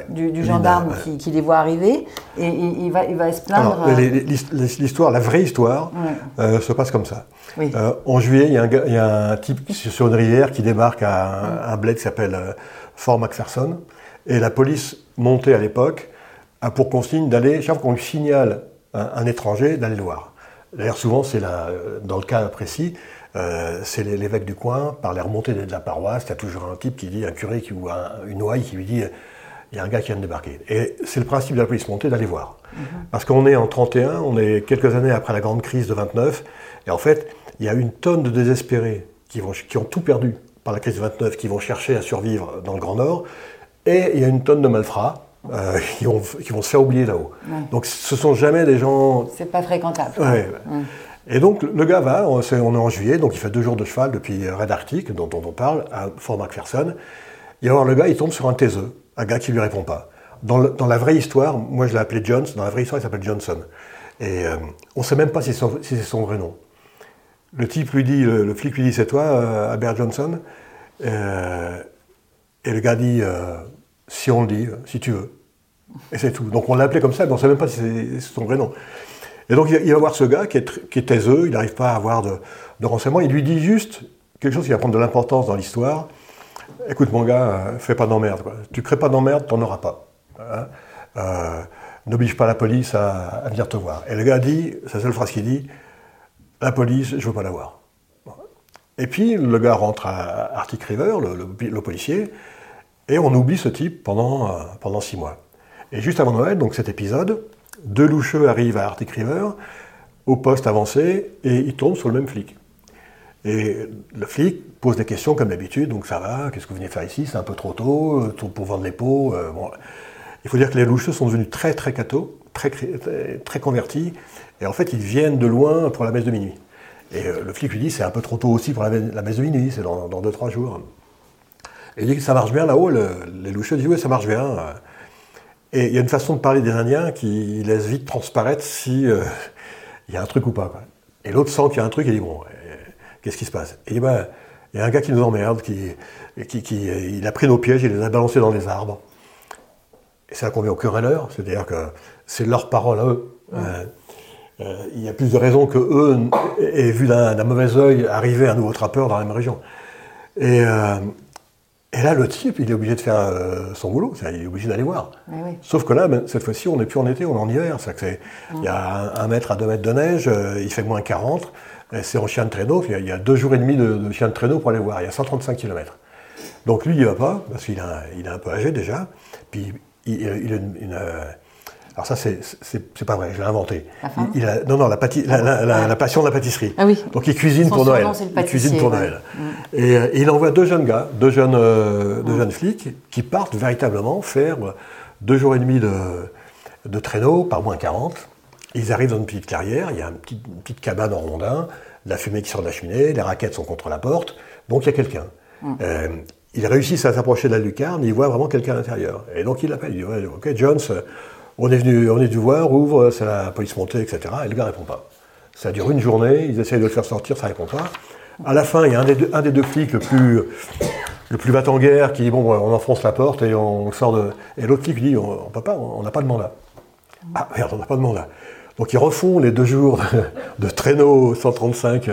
du, gendarme qui, les voit arriver, et il, va, il va se plaindre. Euh, l'histoire, la vraie histoire, euh, se passe comme ça. Euh, en juillet, il y, a un, il y, a un, type sur une rivière qui débarque à un, bled qui s'appelle Fort McPherson, et la police montée à l'époque a pour consigne d'aller, chaque fois qu'on lui signale un, étranger, d'aller le voir. D'ailleurs, souvent, c'est dans le cas précis, euh, c'est l'évêque du coin, par les remontées de la paroisse, il y a toujours un type qui dit, un curé qui, ou une ouaille qui lui dit il y a un gars qui vient de débarquer. Et c'est le principe de la police montée d'aller voir. Mhm. Parce qu'on est en 31, on est quelques années après la grande crise de 29, et en fait, il y a une tonne de désespérés qui, vont, qui ont tout perdu par la crise de 29, qui vont chercher à survivre dans le Grand Nord, et il y a une tonne de malfrats euh, qui, vont, qui, vont, se faire oublier là-haut. Donc ce sont jamais des gens... C'est pas fréquentable. Et donc le gars va, on est, en juillet, donc il fait deux jours de cheval depuis Red Arctic, dont, on parle, à Fort McPherson. Et alors le gars, il tombe sur un taiseux, un gars qui lui répond pas. Dans, la vraie histoire, moi je l'ai appelé Jones, dans la vraie histoire il s'appelle Johnson. Et euh, on ne sait même pas si c'est son, vrai nom. Le type lui dit, le, flic lui dit c'est toi, euh, Albert Johnson? Et le gars dit si on le dit, si tu veux. Et c'est tout. Donc on l'a appelé comme ça, mais on ne sait même pas si c'est son vrai nom. Et donc il va voir ce gars qui est, qui taiseux, il n'arrive pas à avoir de, renseignements, il lui dit juste quelque chose qui va prendre de l'importance dans l'histoire. Écoute mon gars, euh, fais pas d'emmerde. Tu crées pas d'emmerde, t'en auras pas. Hein. Euh, n'oblige pas la police à, venir te voir. Et le gars dit, la seule phrase qu'il dit, la police, je veux pas la voir. Et puis le gars rentre à Arctic River, le policier, et on oublie ce type pendant, euh, pendant six mois. Et juste avant Noël, donc cet épisode, deux loucheux arrivent à Arctic River, au poste avancé, et ils tombent sur le même flic. Et le flic pose des questions comme d'habitude, donc ça va, qu'est-ce que vous venez faire ici C'est un peu trop tôt, euh, pour vendre les pots. Euh. Il faut dire que les loucheux sont devenus très très cathos, très, très, convertis, et en fait ils viennent de loin pour la messe de minuit. Et le flic lui dit c'est un peu trop tôt aussi pour la messe de minuit, c'est dans 2-3 jours. Et il dit que ça marche bien là-haut, les loucheux disent oui, ça marche bien. Et il y a une façon de parler des Indiens qui laisse vite transparaître si il y a un truc ou pas. Et l'autre sent qu'il y a un truc et dit bon, qu'est-ce qui se passe? Et il dit ben, il y a un gars qui nous emmerde, qui, qui, il a pris nos pièges, il les a balancés dans les arbres. Et ça convient aux querelleurs, c'est-à-dire que c'est leur parole à eux. Euh, euh, il y a plus de raisons que eux aient vu d'un mauvais oeil arriver un nouveau trappeur dans la même région. Et, euh, et là, le type, il est obligé de faire son boulot, il est obligé d'aller voir. Sauf que là, ben, cette fois-ci, on n'est plus en été, on est en hiver. Il y a un, mètre à deux mètres de neige, il fait moins 40, c'est en chien de traîneau, il y, a, deux jours et demi de, chien de traîneau pour aller voir, il y a 135 km. Donc lui, il ne va pas, parce qu'il est un peu âgé déjà, puis il, a une, alors ça, c'est pas vrai, je l'ai inventé. Il, a, non, non, la, la, passion de la pâtisserie. Ah oui. Donc il cuisine pour Noël. Il cuisine pour Noël. Mm. Et, il envoie deux jeunes gars, deux jeunes, euh, deux mm. jeunes flics, qui partent véritablement faire deux jours et demi de, de traîneau par moins 40. Ils arrivent dans une petite carrière, il y a une petite, cabane en rondin, la fumée qui sort de la cheminée, les raquettes sont contre la porte, donc il y a quelqu'un. Mm. Euh, ils réussissent à s'approcher de la lucarne, ils voient vraiment quelqu'un à l'intérieur. Et donc il l'appelle, il dit Ok, Jones, on est venu, on est dû voir, ouvre, c'est la police montée, etc. Et le gars répond pas. Ça dure une journée, ils essayent de le faire sortir, ça répond pas. À la fin, il y a un des deux, un des deux flics le plus, le plus en guerre qui dit Bon, on enfonce la porte et on sort de. Et l'autre flic dit On, peut pas, on n'a pas de mandat. Ah merde, on n'a pas de mandat. Donc ils refont les deux jours de, traîneau 135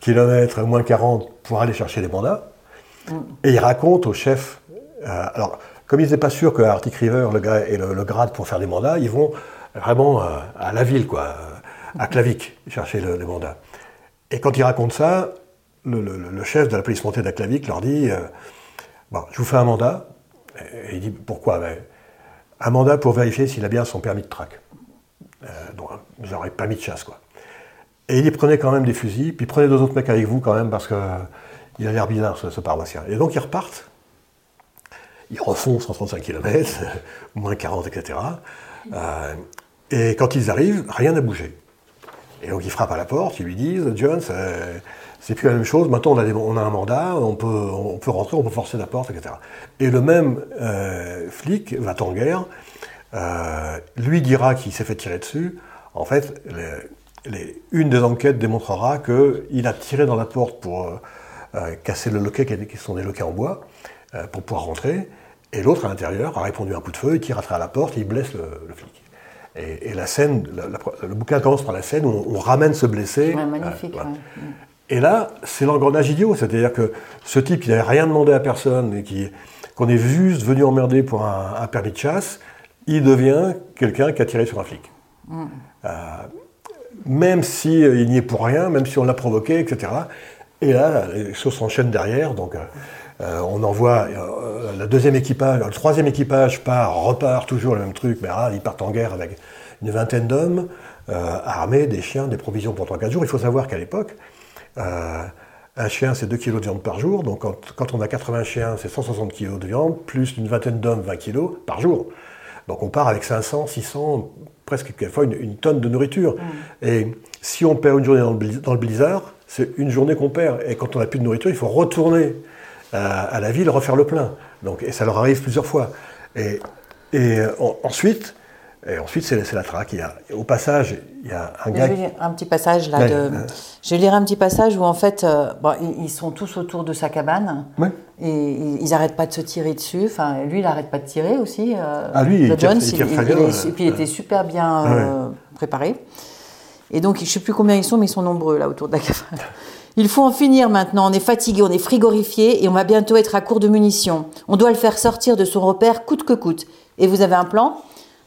km, moins 40 pour aller chercher les mandats. Et ils racontent au chef. Euh, alors, comme ils n'étaient pas sûrs que Arctic River, le ait le, grade pour faire des mandats, ils vont vraiment à, la ville, quoi, à Clavik, chercher les mandats. Et quand ils racontent ça, le, chef de la police montée d'Aclavic leur dit euh, Bon, je vous fais un mandat. Et il dit Pourquoi? Ben, Un mandat pour vérifier s'il a bien son permis de traque. Euh, donc, genre permis de chasse, quoi. Et il dit Prenez quand même des fusils, puis prenez deux autres mecs avec vous quand même, parce que il a l'air bizarre ce, paroissien. Et donc ils repartent, ils refont 135 km, moins 40, etc. Euh, et quand ils arrivent, rien n'a bougé. Et donc ils frappent à la porte, ils lui disent euh, c'est plus la même chose, maintenant on a, un mandat, on peut, on peut rentrer, on peut forcer la porte, etc. Et le même euh, flic va en guerre, lui dira qu'il s'est fait tirer dessus. En fait, une des enquêtes démontrera qu'il a tiré dans la porte pour euh, casser le loquet, qui sont des loquets en bois, euh, pour pouvoir rentrer. Et l'autre à l'intérieur a répondu à un coup de feu, il tire à travers la porte et il blesse le, flic. Et, la scène, le bouquin commence par la scène où on, ramène ce blessé. magnifique. Et là, c'est l'engrenage idiot, c'est-à-dire que ce type qui n'avait rien demandé à personne et qui qu'on est juste venu emmerder pour un, permis de chasse, il devient quelqu'un qui a tiré sur un flic. Mm. Euh, même s'il il n'y est pour rien, même si on l'a provoqué, etc. Et là, les choses s'enchaînent derrière. Donc, euh, euh, on envoie euh, le deuxième équipage, le troisième équipage part, repart toujours le même truc, mais là, ils partent en guerre avec une vingtaine d'hommes, armés, des chiens, des provisions pour 3-4 jours. Il faut savoir qu'à l'époque, un chien, c'est 2 kg de viande par jour. Donc, quand, on a 80 chiens, c'est 160 kg de viande, plus une vingtaine d'hommes, 20 kg par jour. Donc, on part avec 500, 600, presque quelquefois une, une tonne de nourriture. Mmh. Et si on perd une journée dans le blizzard, c'est une journée qu'on perd. Et quand on n'a plus de nourriture, il faut retourner à, la ville, refaire le plein. Donc, et ça leur arrive plusieurs fois. Et, et ensuite, et ensuite, c'est la traque. Il y a, au passage, il y a un gars. Je vais lire un petit passage là. de... Je vais lire un petit passage où en fait, euh, ils sont tous autour de sa cabane. Et ils n'arrêtent pas de se tirer dessus. Enfin, lui, il n'arrête pas de tirer aussi. Euh, ah, lui, il, Jones, il, et puis il était super bien euh, préparé. Et donc, je ne sais plus combien ils sont, mais ils sont nombreux là autour de la cabane. Il faut en finir maintenant. On est fatigué, on est frigorifié et on va bientôt être à court de munitions. On doit le faire sortir de son repère coûte que coûte. Et vous avez un plan?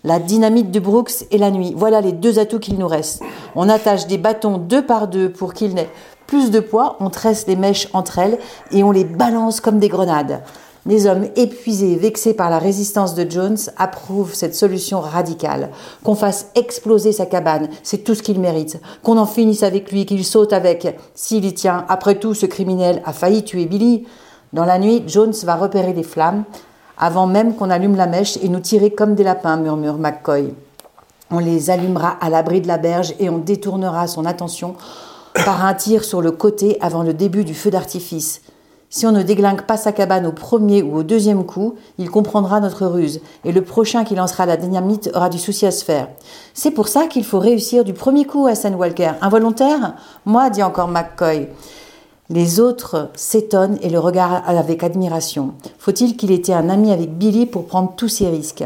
La dynamite de Brooks et la nuit. Voilà les deux atouts qu'il nous reste. On attache des bâtons deux par deux pour qu'ils n'aient plus de poids. On tresse les mèches entre elles et on les balance comme des grenades. Les hommes épuisés, vexés par la résistance de Jones, approuvent cette solution radicale. Qu'on fasse exploser sa cabane, c'est tout ce qu'il mérite. Qu'on en finisse avec lui, qu'il saute avec, s'il y tient. Après tout, ce criminel a failli tuer Billy. Dans la nuit, Jones va repérer les flammes, avant même qu'on allume la mèche et nous tirer comme des lapins, murmure McCoy. On les allumera à l'abri de la berge et on détournera son attention par un tir sur le côté avant le début du feu d'artifice. Si on ne déglingue pas sa cabane au premier ou au deuxième coup, il comprendra notre ruse, et le prochain qui lancera la dynamite aura du souci à se faire. C'est pour ça qu'il faut réussir du premier coup, Hassan Walker. Involontaire Moi, dit encore McCoy. Les autres s'étonnent et le regardent avec admiration. Faut-il qu'il ait été un ami avec Billy pour prendre tous ces risques?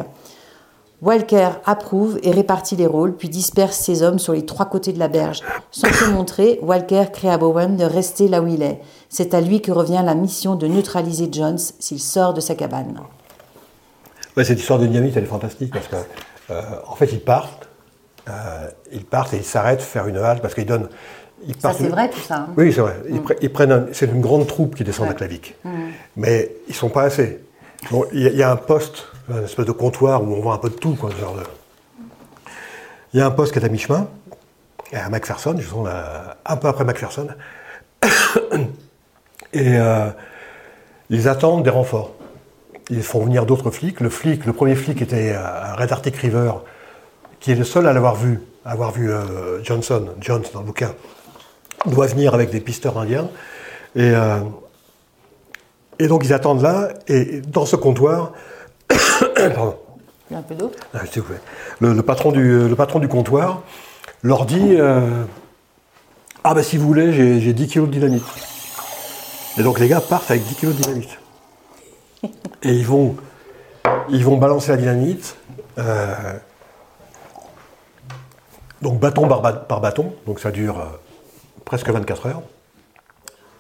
Walker approuve et répartit les rôles, puis disperse ses hommes sur les trois côtés de la berge. Sans se montrer, Walker crée à Bowen de rester là où il est. C'est à lui que revient la mission de neutraliser Jones s'il sort de sa cabane. Ouais, cette histoire de dynamite, elle est fantastique parce que, euh, en fait, ils partent, euh, ils partent et ils s'arrêtent faire une halte parce qu'ils donnent. Ils Ça, c'est vrai tout ça. hein Oui, c'est vrai. Ils, ils prennent un- c'est une grande troupe qui descend à Clavic. Mais ils sont pas assez. Bon, il y, a- il y a un poste, une espèce de comptoir où on voit un peu de tout. Quoi, genre de- Il y a un poste qui est à mi-chemin, à McPherson, ils sont là, un peu après McPherson. et euh, ils attendent des renforts. Ils font venir d'autres flics. Le flic, le premier flic était euh, Red Arctic River, qui est le seul à l'avoir vu, à avoir vu euh, Johnson, Jones dans le bouquin doit venir avec des pisteurs indiens. Et, et donc ils attendent là, et dans ce comptoir, pardon, Il y a un peu d'eau ah, le, le patron du, le patron du comptoir leur dit euh, Ah ben si vous voulez, j'ai j'ai 10 kilos de dynamite. Et donc les gars partent avec 10 kilos de dynamite. Et ils vont, ils vont balancer la dynamite. euh, donc bâton par bâton, donc ça dure euh, presque 24 heures.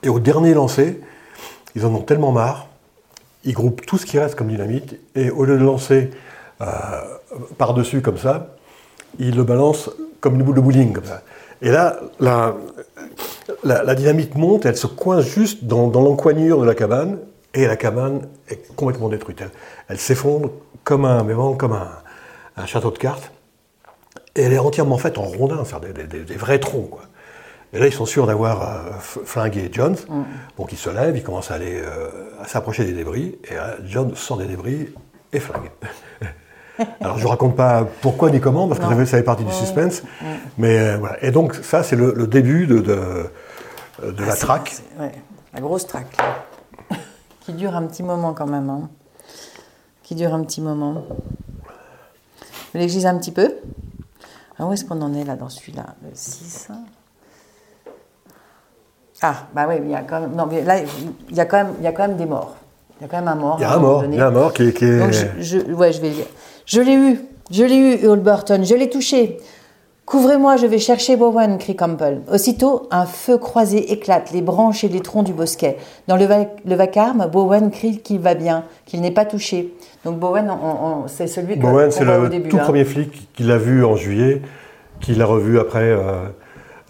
Et au dernier lancer, ils en ont tellement marre, ils groupent tout ce qui reste comme dynamite, et au lieu de lancer euh, par-dessus comme ça, ils le balancent comme une boule de bowling. Et là, la, dynamite monte, elle se coince juste dans, l'encoignure de la cabane, et la cabane est complètement détruite. Elle, s'effondre comme un, mais comme un, château de cartes. Et elle est entièrement faite en rondins, des, des- des vrais troncs. Et là, ils sont sûrs d'avoir euh, flingué Jones. Donc ils se lèvent, ils commencent à aller euh, à s'approcher des débris. Et là, John sort des débris et flingue. Alors je ne raconte pas pourquoi ni comment, parce que ça fait, partie du suspense. Mais euh, voilà. Et donc ça, c'est le, le début de, de, de la Ah, traque. ouais, la grosse traque. qui dure un petit moment quand même. hein. Qui dure un petit moment. Vous voulez que je dise un petit peu? Ah, Où est-ce qu'on en est là dans celui-là? Le 6. Ah, bah oui, il y a quand même. Non, mais là, il y a quand même, il y a quand même des morts. Il y a quand même un mort. Il y a un mort, il y a un mort qui est... qui est- Donc, je, je- ouais, je vais. Je l'ai eu, je l'ai eu, hurle Burton, je l'ai touché. Couvrez-moi, je vais chercher Bowen, crie Campbell. Aussitôt, un feu croisé éclate les branches et les troncs du bosquet. Dans le, va- le vacarme, Bowen crie qu'il va bien, qu'il n'est pas touché. Donc Bowen, c'est celui que Bowen, c'est le au début. tout hein. premier flic qui l'a vu en juillet, qui l'a revu après, euh,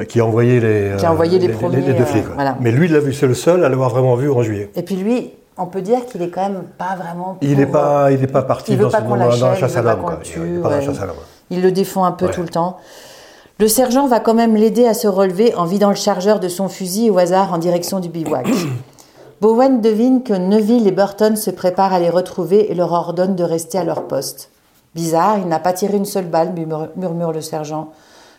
qui a envoyé les, Qui a euh, envoyé les premiers, deux euh, flics. voilà. Mais lui, il l'a vu, c'est le seul à l'avoir vraiment vu en juillet. Et puis lui, on peut dire qu'il est quand même pas vraiment. Il n'est pas, il est pas parti dans, pas dans la- chasse il à l'homme. Il le défend un peu Ouais. tout le temps. Le sergent va quand même l'aider à se relever en vidant le chargeur de son fusil au hasard en direction du bivouac. Bowen devine que Neville et Burton se préparent à les retrouver et leur ordonne de rester à leur poste. Bizarre, il n'a pas tiré une seule balle, murmure le sergent.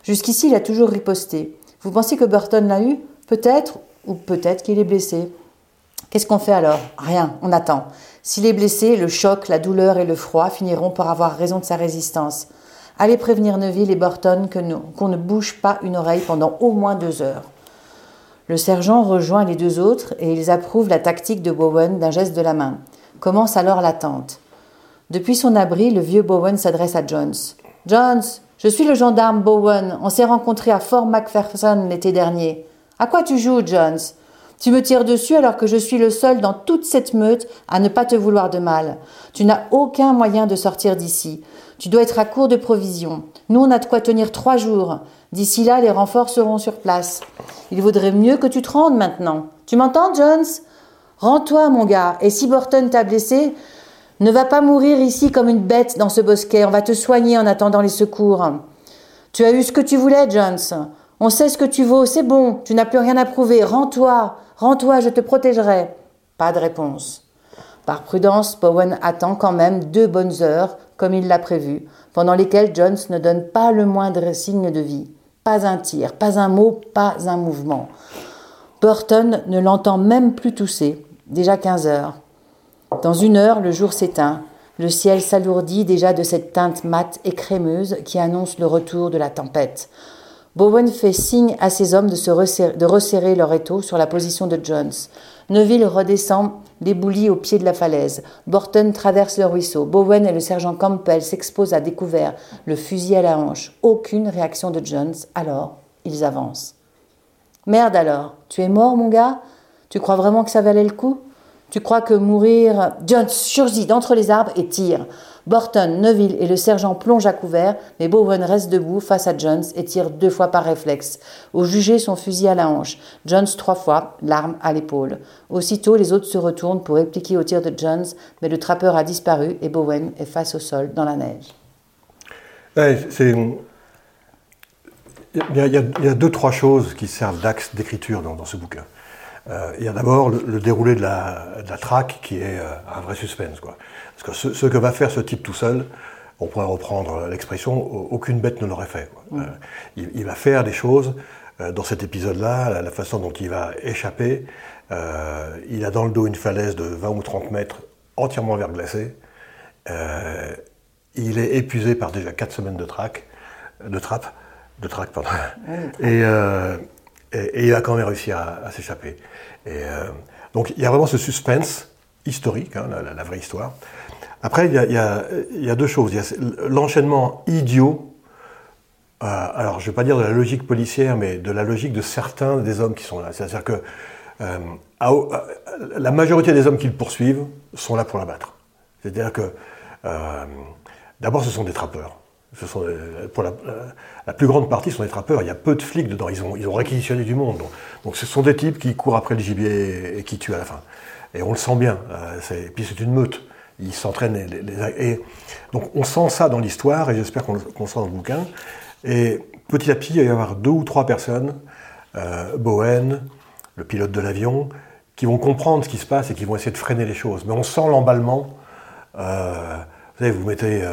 Jusqu'ici, il a toujours riposté. Vous pensez que Burton l'a eu? Peut-être, ou peut-être qu'il est blessé. Qu'est-ce qu'on fait alors? Rien, on attend. S'il est blessé, le choc, la douleur et le froid finiront par avoir raison de sa résistance. Allez prévenir Neville et Burton qu'on ne bouge pas une oreille pendant au moins deux heures. Le sergent rejoint les deux autres et ils approuvent la tactique de Bowen d'un geste de la main. Commence alors l'attente. Depuis son abri, le vieux Bowen s'adresse à Jones. Jones, je suis le gendarme Bowen. On s'est rencontrés à Fort McPherson l'été dernier. À quoi tu joues, Jones? Tu me tires dessus alors que je suis le seul dans toute cette meute à ne pas te vouloir de mal. Tu n'as aucun moyen de sortir d'ici. Tu dois être à court de provisions. Nous, on a de quoi tenir trois jours. D'ici là, les renforts seront sur place. Il vaudrait mieux que tu te rendes maintenant. Tu m'entends, Jones? Rends-toi, mon gars, et si Burton t'a blessé, ne va pas mourir ici comme une bête dans ce bosquet. On va te soigner en attendant les secours. Tu as eu ce que tu voulais, Jones. On sait ce que tu vaux, c'est bon, tu n'as plus rien à prouver. Rends-toi, rends-toi, je te protégerai. Pas de réponse. Par prudence, Bowen attend quand même deux bonnes heures, comme il l'a prévu, pendant lesquelles Jones ne donne pas le moindre signe de vie. Pas un tir, pas un mot, pas un mouvement. Burton ne l'entend même plus tousser. Déjà 15 heures. Dans une heure, le jour s'éteint. Le ciel s'alourdit déjà de cette teinte mate et crémeuse qui annonce le retour de la tempête. Bowen fait signe à ses hommes de, se resserrer, leur étau sur la position de Jones. Neville redescend déboulit au pied de la falaise. Borton traverse le ruisseau. Bowen et le sergent Campbell s'exposent à découvert, le fusil à la hanche. Aucune réaction de Jones. Alors, ils avancent. Merde alors, tu es mort, mon gars? Tu crois vraiment que ça valait le coup? Tu crois que mourir. Jones surgit d'entre les arbres et tire. Borton, Neville et le sergent plongent à couvert, mais Bowen reste debout face à Jones et tire deux fois par réflexe. Au jugé, son fusil à la hanche. Jones trois fois, l'arme à l'épaule. Aussitôt, les autres se retournent pour répliquer au tir de Jones, mais le trappeur a disparu et Bowen est face au sol dans la neige. il, y a, deux, trois choses qui servent d'axe d'écriture dans, ce bouquin. Euh, il y a d'abord le, déroulé de la, traque qui est euh, un vrai suspense. Quoi. Parce que ce, que va faire ce type tout seul, on pourrait reprendre l'expression, aucune bête ne l'aurait fait. Euh, il, va faire des choses dans cet épisode-là, la, façon dont il va échapper. Il a dans le dos une falaise de 20 ou 30 mètres entièrement verglacée. il est épuisé par déjà 4 semaines de traque, de trappe, de traque, pardon. et, il a quand même réussi à, s'échapper. donc il y a vraiment ce suspense historique, hein, la, vraie histoire. Après, il y a, deux choses. Il y a l'enchaînement idiot, euh, alors je ne vais pas dire de la logique policière, mais de la logique de certains des hommes qui sont là. C'est-à-dire que euh, la majorité des hommes qui le poursuivent sont là pour l'abattre. C'est-à-dire que, euh, d'abord, ce sont des trappeurs. Sont, pour la, plus grande partie, ce sont des trappeurs. Il y a peu de flics dedans. Ils ont, réquisitionné du monde. Donc, ce sont des types qui courent après le gibier et qui tuent à la fin. Et on le sent bien. et puis c'est une meute ils s'entraînent. donc on sent ça dans l'histoire, et j'espère qu'on le sent dans le bouquin. Et petit à petit, il va y avoir deux ou trois personnes, euh, Bowen, le pilote de l'avion, qui vont comprendre ce qui se passe et qui vont essayer de freiner les choses. Mais on sent l'emballement. Euh, vous savez, vous mettez, euh,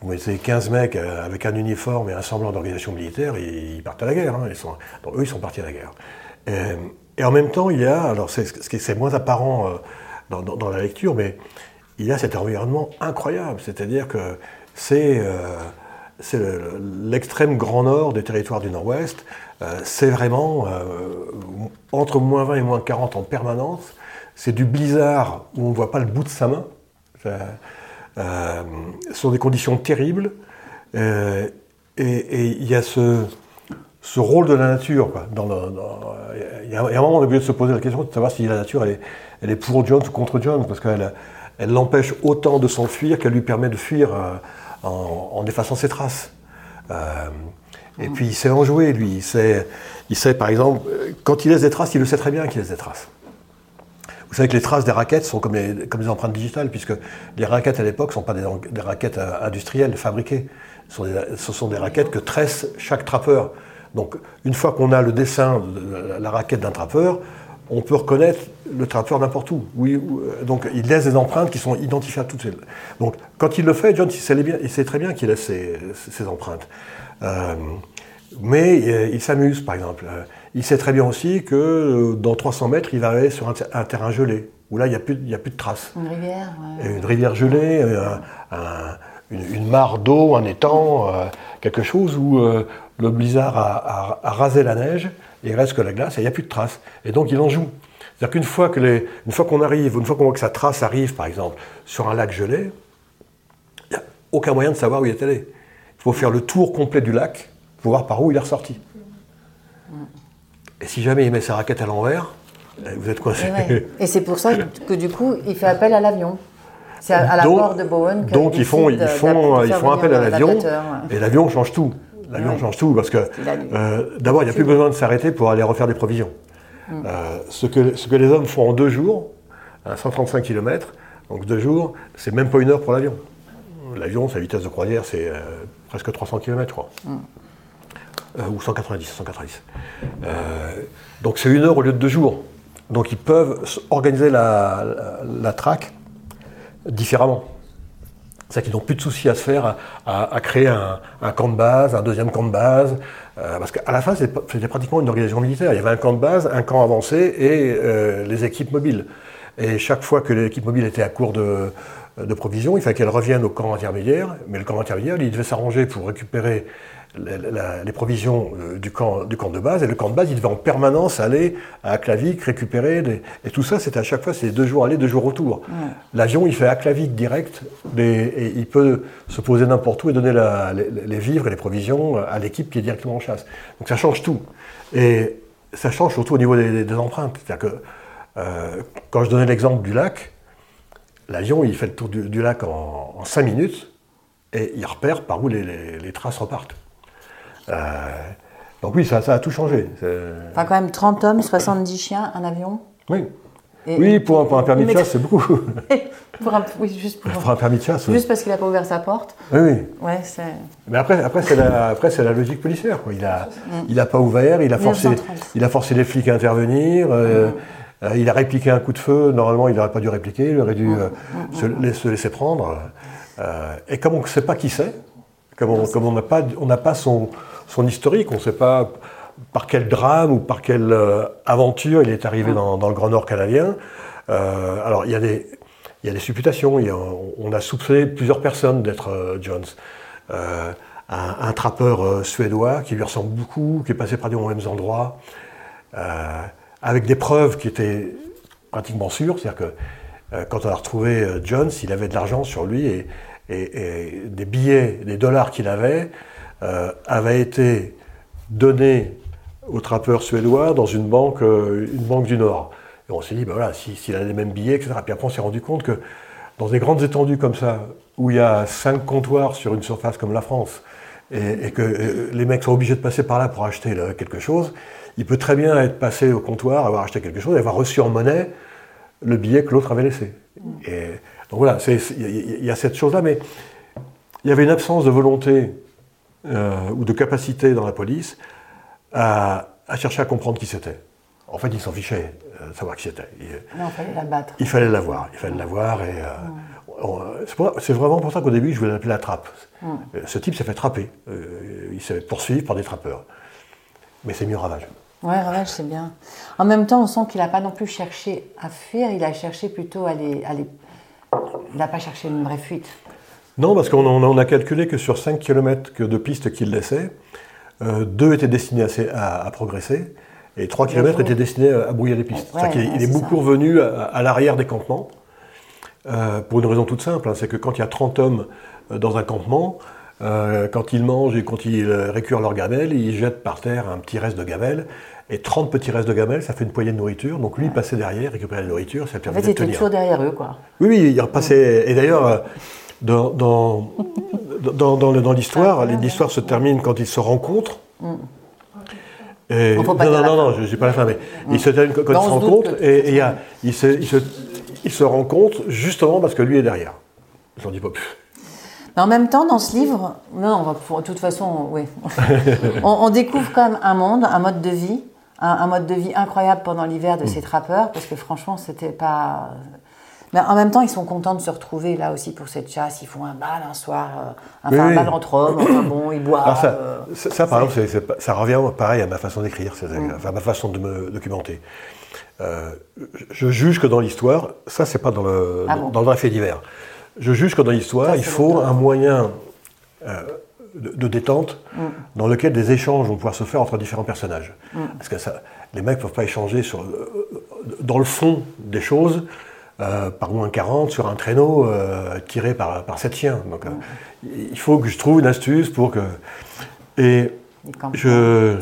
vous mettez 15 mecs avec un uniforme et un semblant d'organisation militaire, ils partent à la guerre. Hein. Eux, ils sont partis à la guerre. Et, en même temps, il y a, alors c'est moins apparent dans, dans, la lecture, mais il y a cet environnement incroyable. C'est-à-dire que c'est euh, l'extrême grand nord des territoires du nord-ouest. Euh, c'est vraiment euh, entre moins 20 et moins 40 en permanence. C'est du blizzard où on ne voit pas le bout de sa main. Ce sont des conditions terribles. et il y a ce, ce, rôle de la nature. il, y a, un moment, on est obligé de se poser la question de savoir si la nature elle est, elle est pour Jones ou contre Jones, parce qu'elle elle l'empêche autant de s'enfuir qu'elle lui permet de fuir euh, en, effaçant ses traces. Euh, et puis il sait en jouer, lui. Il sait, il sait, par exemple, quand il laisse des traces, il le sait très bien qu'il laisse des traces. Vous savez que les traces des raquettes sont comme des, comme empreintes digitales, puisque les raquettes à l'époque ne sont pas des, raquettes euh, industrielles, fabriquées. Ce sont, des, raquettes que tresse chaque trappeur. Donc, une fois qu'on a le dessin de la raquette d'un trappeur, on peut reconnaître le trappeur n'importe où. Euh, donc il laisse des empreintes qui sont identifiables toutes. Donc quand il le fait, John, il sait, très bien qu'il laisse ses, empreintes. Euh, mais il s'amuse, par exemple. Il sait très bien aussi que dans 300 mètres, il va aller sur un, terrain gelé, où là, il n'y a, plus, a plus de traces. Une rivière, Une rivière gelée, une, mare d'eau, un étang, quelque chose où le blizzard a, a rasé la neige il reste que la glace et il n'y a plus de traces. Et donc il en joue. C'est-à-dire qu'une fois qu'on arrive, une fois qu'on voit que sa trace arrive, par exemple, sur un lac gelé, il n'y a aucun moyen de savoir où il est allé. Il faut faire le tour complet du lac pour voir par où il est ressorti. Et si jamais il met sa raquette à l'envers, eh, vous êtes coincé. Et, c'est pour ça que du coup, il fait appel à l'avion. C'est à, la mort de Bowen Donc ils font, ils font, ils font appel à l'avion, et l'avion change tout. L'avion change tout parce que euh, d'abord, il n'y a plus besoin de s'arrêter pour aller refaire des provisions. Mm. Euh, ce, que, ce que les hommes font en deux jours, à 135 km, donc deux jours, c'est même pas une heure pour l'avion. L'avion, sa vitesse de croisière, c'est euh, presque 300 km, je crois. Mm. Ou 190, 190. donc c'est une heure au lieu de deux jours. Donc ils peuvent organiser la, la, différemment. C'est qu'ils n'ont plus de soucis à se faire à, créer un, camp de base, un deuxième camp de base. Euh, parce qu'à la fin, c'était pratiquement une organisation militaire. Il y avait un camp de base, un camp avancé et euh, les équipes mobiles. Et chaque fois que l'équipe mobile était à court de, de provisions, il fallait qu'elle revienne au camp intermédiaire. Mais le camp intermédiaire, il devait s'arranger pour récupérer les provisions euh, du camp, du camp de base, et le camp de base, il devait en permanence aller à Aklavik, récupérer, et tout ça, c'était à chaque fois, c'est deux jours aller, deux jours retour. L'avion, il fait Aklavik direct, et il peut se poser n'importe où et donner les, vivres et les provisions à l'équipe qui est directement en chasse. Donc ça change tout. Et ça change surtout au niveau des, empreintes. C'est-à-dire que euh, quand je donnais l'exemple du lac, l'avion, il fait le tour du, lac en, cinq minutes, et il repère par où les traces repartent. Euh, donc oui, ça, a tout changé. Enfin, quand même 30 hommes, 70 chiens, un avion. Oui. oui, pour un, permis de chasse, c'est beaucoup. pour un, oui, juste pour, un permis de chasse. Juste parce qu'il n'a pas ouvert sa porte. Oui, oui. Ouais, Mais après, après c'est la, la, logique policière. Quoi. Il n'a il a pas ouvert, il a, forcé, il a forcé les flics à intervenir. Euh, euh, il a répliqué un coup de feu. Normalement, il n'aurait pas dû répliquer. Il aurait dû se, laisser prendre. et comme on ne sait pas qui c'est, comme on n'a pas, on pas son, son historique, on ne sait pas par quel drame ou par quelle euh, aventure il est arrivé dans, le Grand Nord canadien. Euh, alors il y, a des, il y a des supputations, on a soupçonné plusieurs personnes d'être euh, Jones. Un, trappeur suédois qui lui ressemble beaucoup, qui est passé par des mêmes endroits, avec des preuves qui étaient pratiquement sûres. C'est-à-dire que quand on a retrouvé Jones, il avait de l'argent sur lui et, et, des billets, des dollars qu'il avait, euh, avait été donné aux trappeurs suédois dans une banque, euh, une banque du Nord. Et on s'est dit, ben voilà, s'il a les mêmes billets, etc. Puis après, on s'est rendu compte que dans des grandes étendues comme ça, où il y a cinq comptoirs sur une surface comme la France, et, que euh, les mecs sont obligés de passer par là pour acheter quelque chose, il peut très bien être passé au comptoir, avoir acheté quelque chose, et avoir reçu en monnaie le billet que l'autre avait laissé. Donc voilà, il y, a cette chose-là, mais il y avait une absence de volonté euh, ou de capacité dans la police à, chercher à comprendre qui c'était. En fait, ils s'en fichaient euh, de savoir qui c'était. Non, il fallait la battre. Il fallait la voir, il fallait. Et, euh, c'est vraiment pour ça qu'au début, je voulais l'appeler la trappe. Ce type s'est fait trapper. il s'est poursuivi par des trappeurs. Mais c'est mieux ravage. Oui, ravage, c'est bien. En même temps, on sent qu'il n'a pas non plus cherché à fuir, il a cherché plutôt à les, à les il n'a pas cherché une vraie fuite. Non, parce qu'on a calculé que sur 5 km de pistes qu'il laissait, euh, deux étaient destinés à, progresser et 3 km étaient destinés à, brouiller les pistes. il, est, beaucoup revenu à, l'arrière des campements euh, pour une raison toute simple, hein, c'est que quand il y a 30 hommes euh, dans un campement, quand ils mangent et quand ils récurent leur gamelle, ils jettent par terre un petit reste de gamelle et 30 petits restes de gamelles, ça fait une poignée de nourriture. Donc lui, il passait derrière, récupérait la nourriture, ça permettait en fait, il était toujours derrière eux, quoi. Oui, oui, il repassait. Et d'ailleurs, euh, dans, dans, dans, dans l'histoire, l'histoire se termine quand ils se rencontrent. Mm. Et, non, non, non, non, je n'ai pas la fin, mais mm. ils se termine quand ils se rencontrent et, et il, se, il, se, il se rencontrent justement parce que lui est derrière. J'en dis pas plus. Mais en même temps, dans ce livre, non, de toute façon, oui, on, on, découvre quand même un monde, un mode de vie un, mode de vie incroyable pendant l'hiver de mm. ces trappeurs, parce que franchement, c'était pas. Mais en même temps, ils sont contents de se retrouver là aussi pour cette chasse. Ils font un bal un soir, euh, un bal entre hommes, enfin bon, ils boivent. ça, euh, ça, par exemple, ça revient pareil à ma façon d'écrire, mm. enfin, ma façon de me documenter. Euh, je juge que dans l'histoire, ça c'est pas dans le, ah dans, le fait divers. Je juge que dans l'histoire, il faut un moyen de, détente mm. dans lequel des échanges vont pouvoir se faire entre différents personnages. Mm. Parce que ça, les mecs ne peuvent pas échanger sur, dans le fond des choses euh, par moins 40 sur un traîneau euh, tiré par, par sept chiens. Donc mm. il faut que je trouve une astuce pour que... Et je,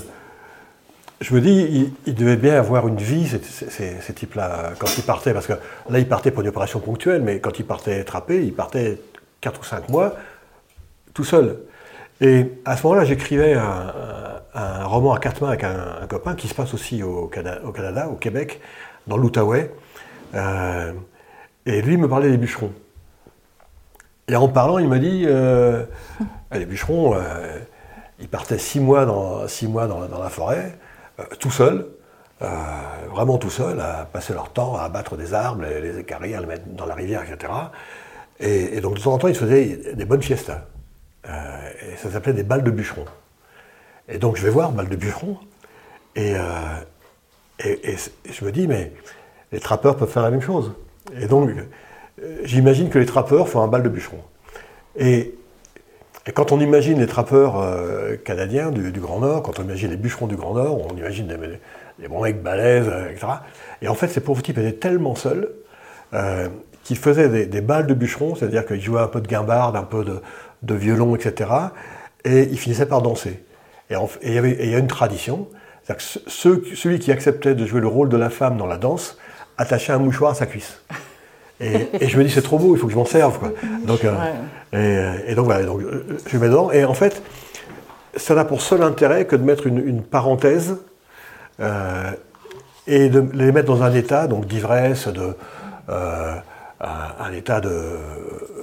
je me dis, il, devait bien avoir une vie, ces, types-là, quand ils partaient, parce que là, ils partaient pour une opération ponctuelle, mais quand ils partaient trapper, ils partaient 4 ou 5 mois tout seuls. Et à ce moment-là, j'écrivais un, roman à quatre mains avec un, copain qui se passe aussi au, Canada, au Québec, dans l'Outaouais. Euh, et lui me parlait des bûcherons. Et en parlant, il m'a dit euh, les bûcherons, euh, ils partaient six mois dans, six mois dans, la forêt, tout seuls, vraiment tout seuls, à passer leur temps à abattre des arbres, les, les écarrer, à les mettre dans la rivière, etc. Et, donc de temps en temps, ils faisaient des bonnes fiestas. Et ça s'appelait des balles de bûcherons. Et donc je vais voir balles de bûcherons. Et, et, je me dis, mais les trappeurs peuvent faire la même chose. Et donc j'imagine que les trappeurs font un bal de bûcherons. Et, quand on imagine les trappeurs canadiens du, Grand Nord, quand on imagine les bûcherons du Grand Nord, on imagine des, bons mecs balèzes, etc. Et en fait, ces pauvres types étaient tellement seuls euh, qu'ils faisaient des, balles de bûcherons, c'est-à-dire qu'ils jouaient un peu de guimbarde, un peu de, violon, etc. Et ils finissaient par danser. Et il y, a une tradition, c'est-à-dire que celui qui acceptait de jouer le rôle de la femme dans la danse attachait un mouchoir à sa cuisse. Et, je me dis, c'est trop beau, il faut que je m'en serve. Donc, euh, et, donc voilà, donc, je mets dedans. Et en fait, ça n'a pour seul intérêt que de mettre une, parenthèse euh, et de les mettre dans un état donc d'ivresse, de euh, un, état de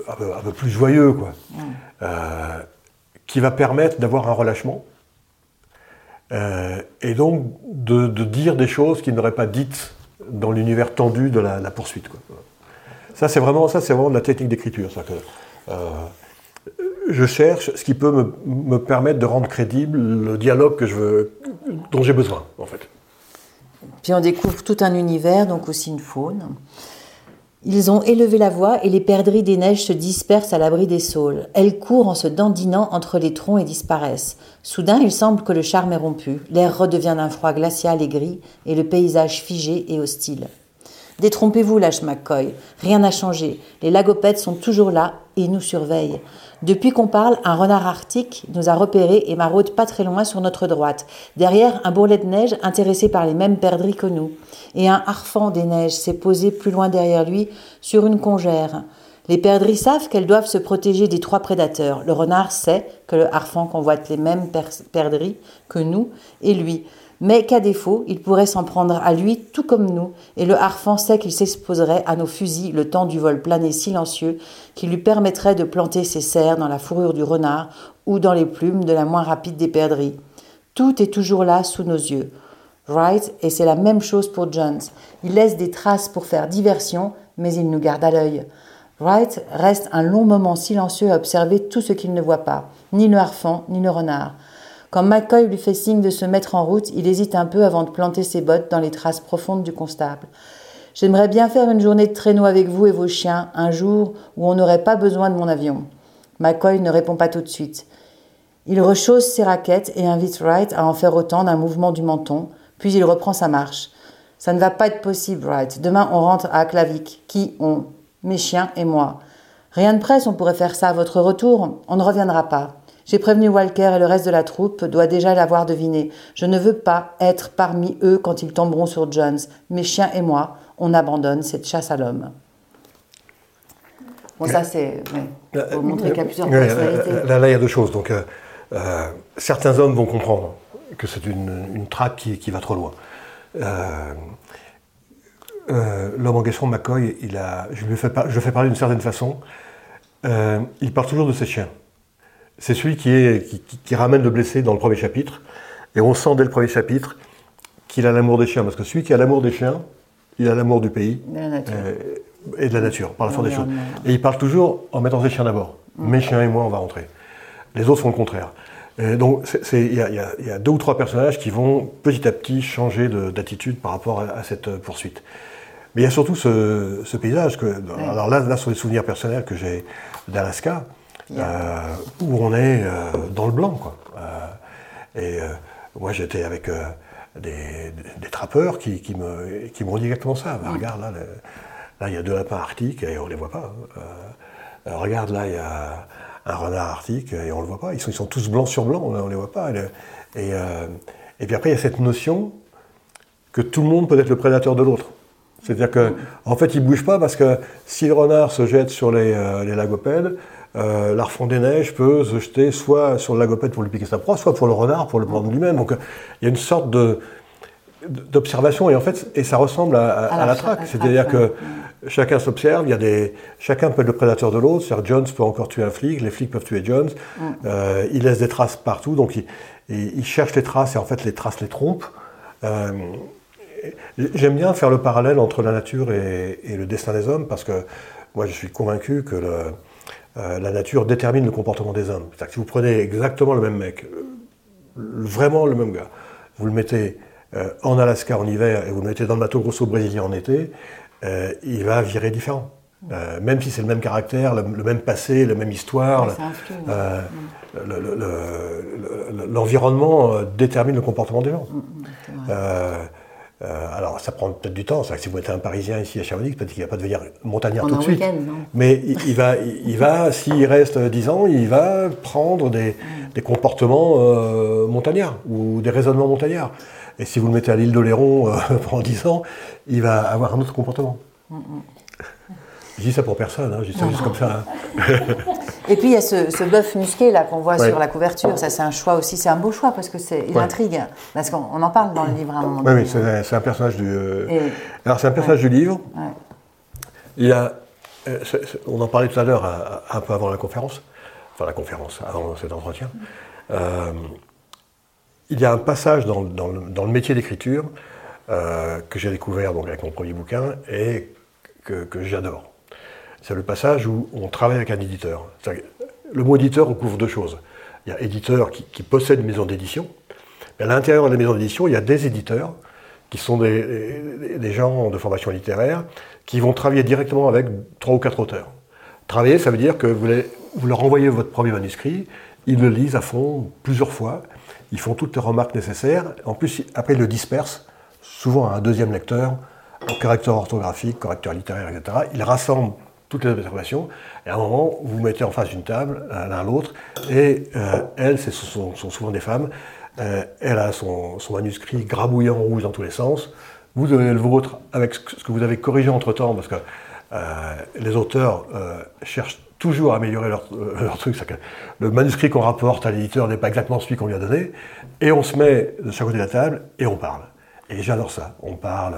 un peu, plus joyeux, quoi, euh, qui va permettre d'avoir un relâchement. Euh, et donc de, dire des choses qu'il n'aurait pas dites dans l'univers tendu de la, poursuite. Quoi. Ça, c'est vraiment, vraiment de la technique d'écriture. je cherche ce qui peut me, me, permettre de rendre crédible le dialogue que je veux, dont j'ai besoin, en fait. Puis on découvre tout un univers, donc aussi une faune. Ils ont élevé la voix et les perdrix des neiges se dispersent à l'abri des saules. Elles courent en se dandinant entre les troncs et disparaissent. Soudain, il semble que le charme est rompu. L'air redevient d'un froid glacial et gris et le paysage figé et hostile. Détrompez-vous, lâche McCoy. Rien n'a changé. Les lagopèdes sont toujours là et nous surveillent. Depuis qu'on parle, un renard arctique nous a repérés et maraude pas très loin sur notre droite. Derrière, un bourrelet de neige intéressé par les mêmes perdrix que nous. Et un harfang des neiges s'est posé plus loin derrière lui sur une congère. Les perdrix savent qu'elles doivent se protéger des trois prédateurs. Le renard sait que le harfang convoite les mêmes perdrix que nous et lui mais qu'à défaut, il pourrait s'en prendre à lui tout comme nous, et le harfang sait qu'il s'exposerait à nos fusils le temps du vol plané silencieux qui lui permettrait de planter ses serres dans la fourrure du renard ou dans les plumes de la moins rapide des perdrix. Tout est toujours là sous nos yeux. Wright, et c'est la même chose pour Jones. Il laisse des traces pour faire diversion, mais il nous garde à l'œil. Wright reste un long moment silencieux à observer tout ce qu'il ne voit pas, ni le harfang, ni le renard. Quand McCoy lui fait signe de se mettre en route, il hésite un peu avant de planter ses bottes dans les traces profondes du constable. J'aimerais bien faire une journée de traîneau avec vous et vos chiens, un jour où on n'aurait pas besoin de mon avion. McCoy ne répond pas tout de suite. Il rechausse ses raquettes et invite Wright à en faire autant d'un mouvement du menton, puis il reprend sa marche. Ça ne va pas être possible, Wright. Demain, on rentre à Clavik. Qui on? Mes chiens et moi. Rien de presse, on pourrait faire ça à votre retour. On ne reviendra pas. J'ai prévenu Walker et le reste de la troupe doit déjà l'avoir deviné. Je ne veux pas être parmi eux quand ils tomberont sur Jones. Mes chiens et moi, on abandonne cette chasse à l'homme. Bon, ça, c'est pour montrer qu'il y a plusieurs personnalités. Là, il y a deux choses. Donc, euh, euh, certains hommes vont comprendre que c'est une, traque qui, va trop loin. Euh, l'homme en question, McCoy, il a, je, lui fais, je fais parler d'une certaine façon. il parle toujours de ses chiens c'est celui qui, est, qui, ramène le blessé dans le premier chapitre. Et on sent dès le premier chapitre qu'il a l'amour des chiens. Parce que celui qui a l'amour des chiens, il a l'amour du pays euh, et de la nature, par la force des choses. Et il parle toujours en mettant ses chiens d'abord. Mm. Mes chiens et moi, on va rentrer. Les autres font le contraire. donc il y, a deux ou trois personnages qui vont petit à petit changer d'attitude par rapport à, cette euh, poursuite. Mais il y a surtout ce, paysage que, alors là, là, sur les souvenirs personnels que j'ai d'Alaska, euh, où on est euh, dans le blanc. Quoi. Euh, et moi, j'étais avec des, trappeurs qui, qui m'ont dit exactement ça. Bah, regarde, là, là, il y a deux lapins arctiques et on ne les voit pas. Hein. regarde, là, il y a un renard arctique et on ne le voit pas. Ils sont, ils sont tous blancs sur blanc, on ne les voit pas. Et, et, puis après, il y a cette notion que tout le monde peut être le prédateur de l'autre. C'est-à-dire qu'en en fait, ils ne bougent pas parce que si le renard se jette sur les, les lagopèdes, euh, l'arfond des neiges peut se jeter soit sur le lagopède pour lui piquer sa proie, soit pour le renard pour le prendre lui-même. Donc il y a une sorte de d'observation et en fait et ça ressemble à, la, traque, c'est-à-dire que chacun s'observe, il y a des chacun peut être le prédateur de l'autre, c'est-à-dire Jones peut encore tuer un flic, les flics peuvent tuer Jones, mm. euh, il laisse des traces partout, donc il, il, cherche les traces et en fait les traces les trompent. Euh, J'aime bien faire le parallèle entre la nature et, et, le destin des hommes parce que moi je suis convaincu que le- euh, la nature détermine le comportement des hommes. C'est-à-dire que si vous prenez exactement le même mec, euh, vraiment le même gars, vous le mettez euh, en Alaska en hiver et vous le mettez dans le Mato Grosso brésilien en été, euh, il va virer différent. Même si c'est le même caractère, le, le même passé, la même histoire, Ouais, le- le- l'environnement détermine le comportement des gens. c'est vrai. Euh, euh, alors, ça prend peut-être du temps. Que si vous mettez un Parisien ici à Chamonix, peut-être qu'il ne va pas devenir montagnard tout de suite. non Mais il, il va, il, il va s'il reste 10 ans, il va prendre des, des comportements euh, montagnards ou des raisonnements montagnards. Et si vous le mettez à l'île d'Oléron euh, pendant 10 ans, il va avoir un autre comportement. Je dis ça pour personne, hein, je dis ça juste comme ça. hein. Et puis il y a ce, ce bœuf musqué là qu'on voit Ouais. sur la couverture. Ça, c'est un choix aussi. C'est un beau choix parce que c'est il Ouais. intrigue. Parce qu'on on en parle dans le livre à un moment donné. oui, c'est c'est un personnage du. euh, Et- Alors, c'est un personnage du livre. Il a, euh, c'est- c'est- on en parlait tout à l'heure, à- un peu avant la conférence, enfin la conférence, avant cet entretien. Euh, il y a un passage dans, dans le, dans le métier d'écriture euh, que j'ai découvert donc, avec mon premier bouquin et que, que j'adore. C'est le passage où on travaille avec un éditeur. Le mot éditeur recouvre deux choses. Il y a éditeur qui, possède une maison d'édition. Mais à l'intérieur de la maison d'édition, il y a des éditeurs qui sont des, gens de formation littéraire qui vont travailler directement avec trois ou quatre auteurs. Travailler, ça veut dire que vous, leur envoyez votre premier manuscrit, ils le lisent à fond plusieurs fois, ils font toutes les remarques nécessaires, en plus, après, ils le dispersent, souvent à un deuxième lecteur, un correcteur orthographique, correcteur littéraire, etc. Ils rassemblent toutes les observations, et à un moment, vous vous mettez en face d'une table, euh, l'un l'autre, et euh, elles, ce sont, souvent des femmes, euh, elle a son, son manuscrit grabouillant rouge dans tous les sens, vous avez le vôtre avec ce que vous avez corrigé entre-temps, parce que euh, les auteurs cherchent toujours à améliorer leur, leur truc. que Le manuscrit qu'on rapporte à l'éditeur n'est pas exactement celui qu'on lui a donné. Et on se met de chaque côté de la table et on parle. Et j'adore ça. On parle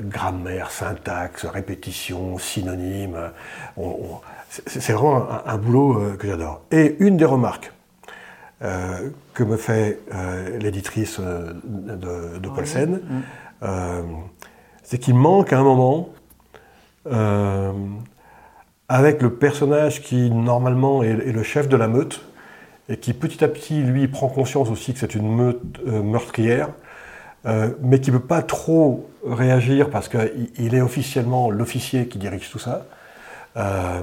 grammaire, syntaxe, répétition, synonyme. euh, c'est vraiment un, un boulot euh, que j'adore. Et une des remarques euh, que me fait euh, l'éditrice euh, de, de Paulsen, euh, c'est qu'il manque à un moment, euh, avec le personnage qui normalement est, est le chef de la meute, et qui petit à petit, lui, prend conscience aussi que c'est une meute euh, meurtrière, euh, mais qui ne peut pas trop réagir parce qu'il il est officiellement l'officier qui dirige tout ça. Euh,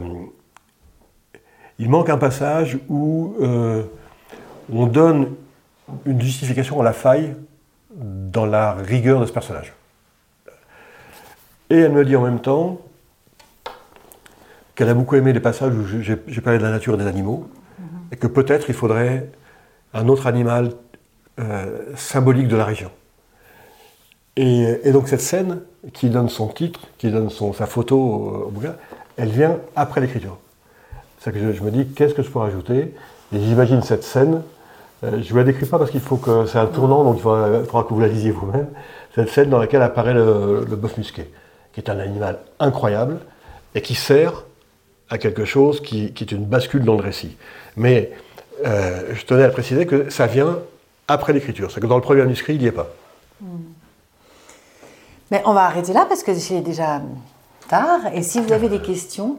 il manque un passage où euh, on donne une justification à la faille dans la rigueur de ce personnage. Et elle me dit en même temps qu'elle a beaucoup aimé les passages où j'ai j'ai parlé de la nature et des animaux, et que peut-être il faudrait un autre animal euh, symbolique de la région. Et, donc cette scène qui donne son titre, qui donne sa photo au, au bouquin, elle vient après l'écriture. C'est que je, me dis, qu'est-ce que je peux rajouter? Et j'imagine cette scène, euh, je ne vous la décris pas parce qu'il faut que c'est un tournant, donc il faudra, que vous la lisiez vous-même. Cette scène dans laquelle apparaît le, bœuf musqué, qui est un animal incroyable et qui sert à quelque chose qui, est une bascule dans le récit. Mais euh, je tenais à préciser que ça vient après l'écriture. C'est que dans le premier manuscrit, il n'y est pas. Mais on va arrêter là parce que c'est déjà tard. Et si vous avez des questions,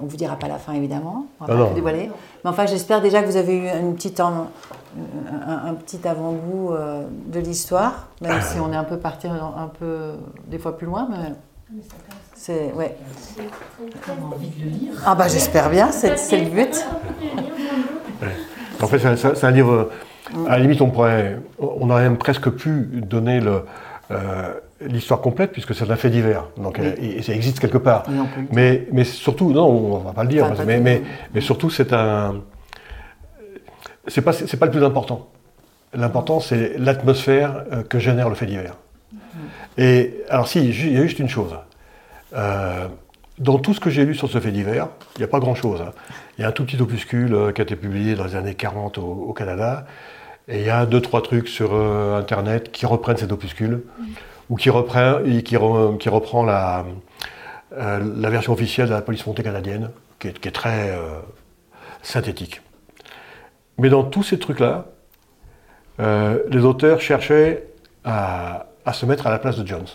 on vous dira pas la fin évidemment, on va Ah pas tout dévoiler. Mais enfin, j'espère déjà que vous avez eu une petite en- un, un petit avant-goût euh, de l'histoire, même si on est un peu parti un, un peu des fois plus loin. Mais c'est ouais. envie de lire. Ah bah j'espère bien, c'est le but. En fait, c'est- c'est un livre. À la limite, on pourrait, on aurait même presque pu donner le, euh, l'histoire complète puisque c'est un fait divers. Donc, Oui. euh, et ça existe quelque part. Oui, mais, mais surtout, non, on va pas le dire. Enfin, parce- pas mais, surtout, c'est un. C'est pas, c'est pas le plus important. L'important, c'est l'atmosphère euh, que génère le fait divers. Et alors, si, il y a juste une chose. Euh, dans tout ce que j'ai lu sur ce fait divers, il n'y a pas grand-chose. hein. Il y a un tout petit opuscule qui a été publié dans les années 40 au, au Canada, et il y a deux, trois trucs sur euh, Internet qui reprennent cet opuscule, ou qui reprend, qui, re- qui reprend la, euh, la version officielle de la police montée canadienne, qui est, très euh, synthétique. Mais dans tous ces trucs-là, les auteurs cherchaient à, se mettre à la place de Jones.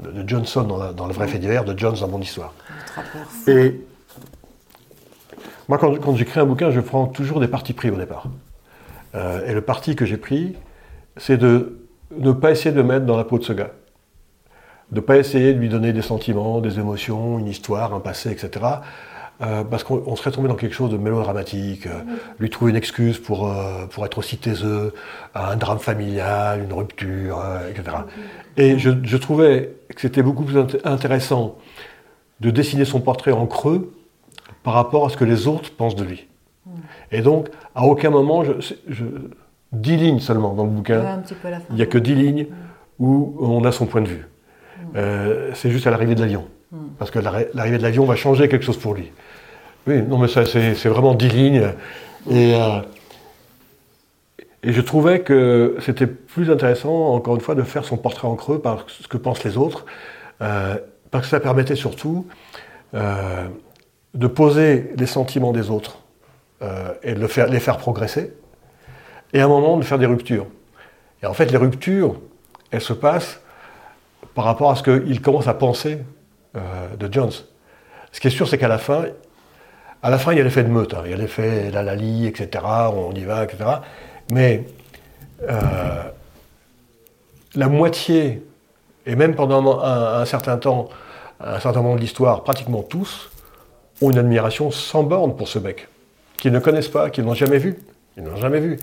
de, Johnson dans, le vrai fait divers, de Jones dans mon histoire. Et moi, quand, j'écris un bouquin, je prends toujours des partis pris au départ. Euh, et le parti que j'ai pris, c'est de ne pas essayer de me mettre dans la peau de ce gars. De ne pas essayer de lui donner des sentiments, des émotions, une histoire, un passé, etc. Euh, parce qu'on on serait tombé dans quelque chose de mélodramatique, euh, lui trouver une excuse pour, euh, pour être aussi taiseux, un drame familial, une rupture, etc. Et je, je trouvais que c'était beaucoup plus int- intéressant de dessiner son portrait en creux par rapport à ce que les autres pensent de lui. Et donc, à aucun moment, je, je, 10 lignes seulement dans le bouquin, Ouais, fin. il n'y a que 10 lignes où on a son point de vue. Euh, c'est juste à l'arrivée de l'avion. Parce que l'arri- l'arrivée de l'avion va changer quelque chose pour lui. Oui, non, mais ça, c'est c'est vraiment 10 lignes. Et, euh, et je trouvais que c'était plus intéressant, encore une fois, de faire son portrait en creux par ce que pensent les autres. euh, parce que ça permettait surtout euh, de poser les sentiments des autres euh, et de les faire progresser. Et à un moment, de faire des ruptures. Et en fait, les ruptures, elles se passent par rapport à ce qu'il commence à penser euh, de Jones. Ce qui est sûr, c'est qu'à la fin, à la fin, il y a l'effet de meute. hein. Il y a l'effet la Lali, etc. On y va, etc. Mais euh, la moitié, et même pendant un, un certain temps, un certain moment de l'histoire, pratiquement tous, ont une admiration sans borne pour ce mec, qu'ils ne connaissent pas, qu'ils n'ont jamais vu, ils n'ont jamais vu,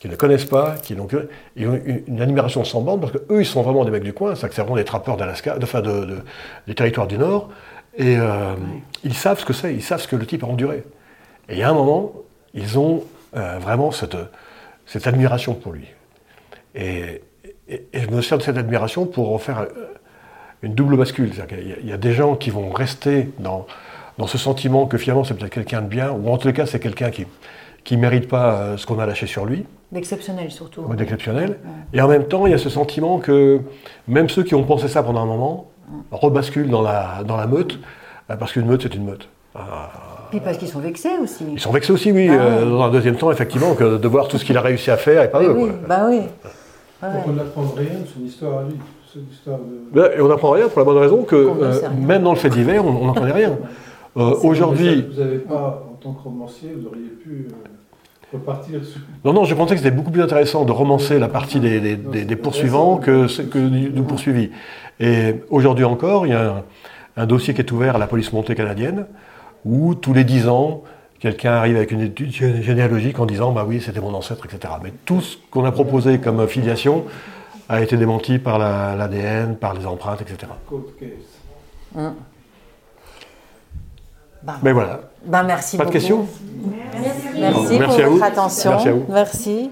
qu'ils ne connaissent pas, qu'ils que- ils ont une, admiration sans borne parce qu'eux, ils sont vraiment des mecs du coin, c'est-à-dire c'est vraiment des trappeurs d'Alaska, enfin de, de- des territoires du Nord, et euh, ils savent ce que c'est, ils savent ce que le type a enduré. Et il y a un moment, ils ont euh, vraiment cette, admiration pour lui. Et, je me sers de cette admiration pour en faire euh, une double bascule. C'est-à-dire y y, a des gens qui vont rester dans, dans ce sentiment que finalement c'est peut-être quelqu'un de bien, ou en tous les cas c'est quelqu'un qui ne mérite pas euh, ce qu'on a lâché sur lui, D'exceptionnel surtout. ou d'exceptionnel. Et en même temps, il y a ce sentiment que même ceux qui ont pensé ça pendant un moment rebasculent dans la, dans la meute, euh, parce qu'une meute c'est une meute. Puis parce qu'ils sont vexés aussi. Ils sont vexés aussi, oui, Ah euh, ouais. dans un deuxième temps, effectivement, que de voir tout ce qu'il a réussi à faire et pas Oui, eux. oui, quoi. bah oui. Ouais, Donc ouais. on n'apprend rien de son histoire à lui. De. Ben, Et on n'apprend rien pour la bonne raison que euh, même dans le fait divers, on on n'en connaît rien. Euh, Aujourd'hui, Vous n'avez pas, en tant que romancier, vous auriez pu euh, repartir sur. non, non, je pensais que c'était beaucoup plus intéressant de romancer la partie des, des- des- des poursuivants que, que du, du poursuivi. Et aujourd'hui encore, il y a un, un dossier qui est ouvert à la police montée canadienne, où tous les dix ans, quelqu'un arrive avec une étude gé- généalogique en disant bah oui, c'était mon ancêtre, etc. Mais tout ce qu'on a proposé comme filiation a été démenti par la- l'ADN, par les empreintes, etc. Cold case. Bah, Mais voilà. bah, merci Pas de questions Merci, Merci pour à vous. votre attention. Merci à vous. Merci.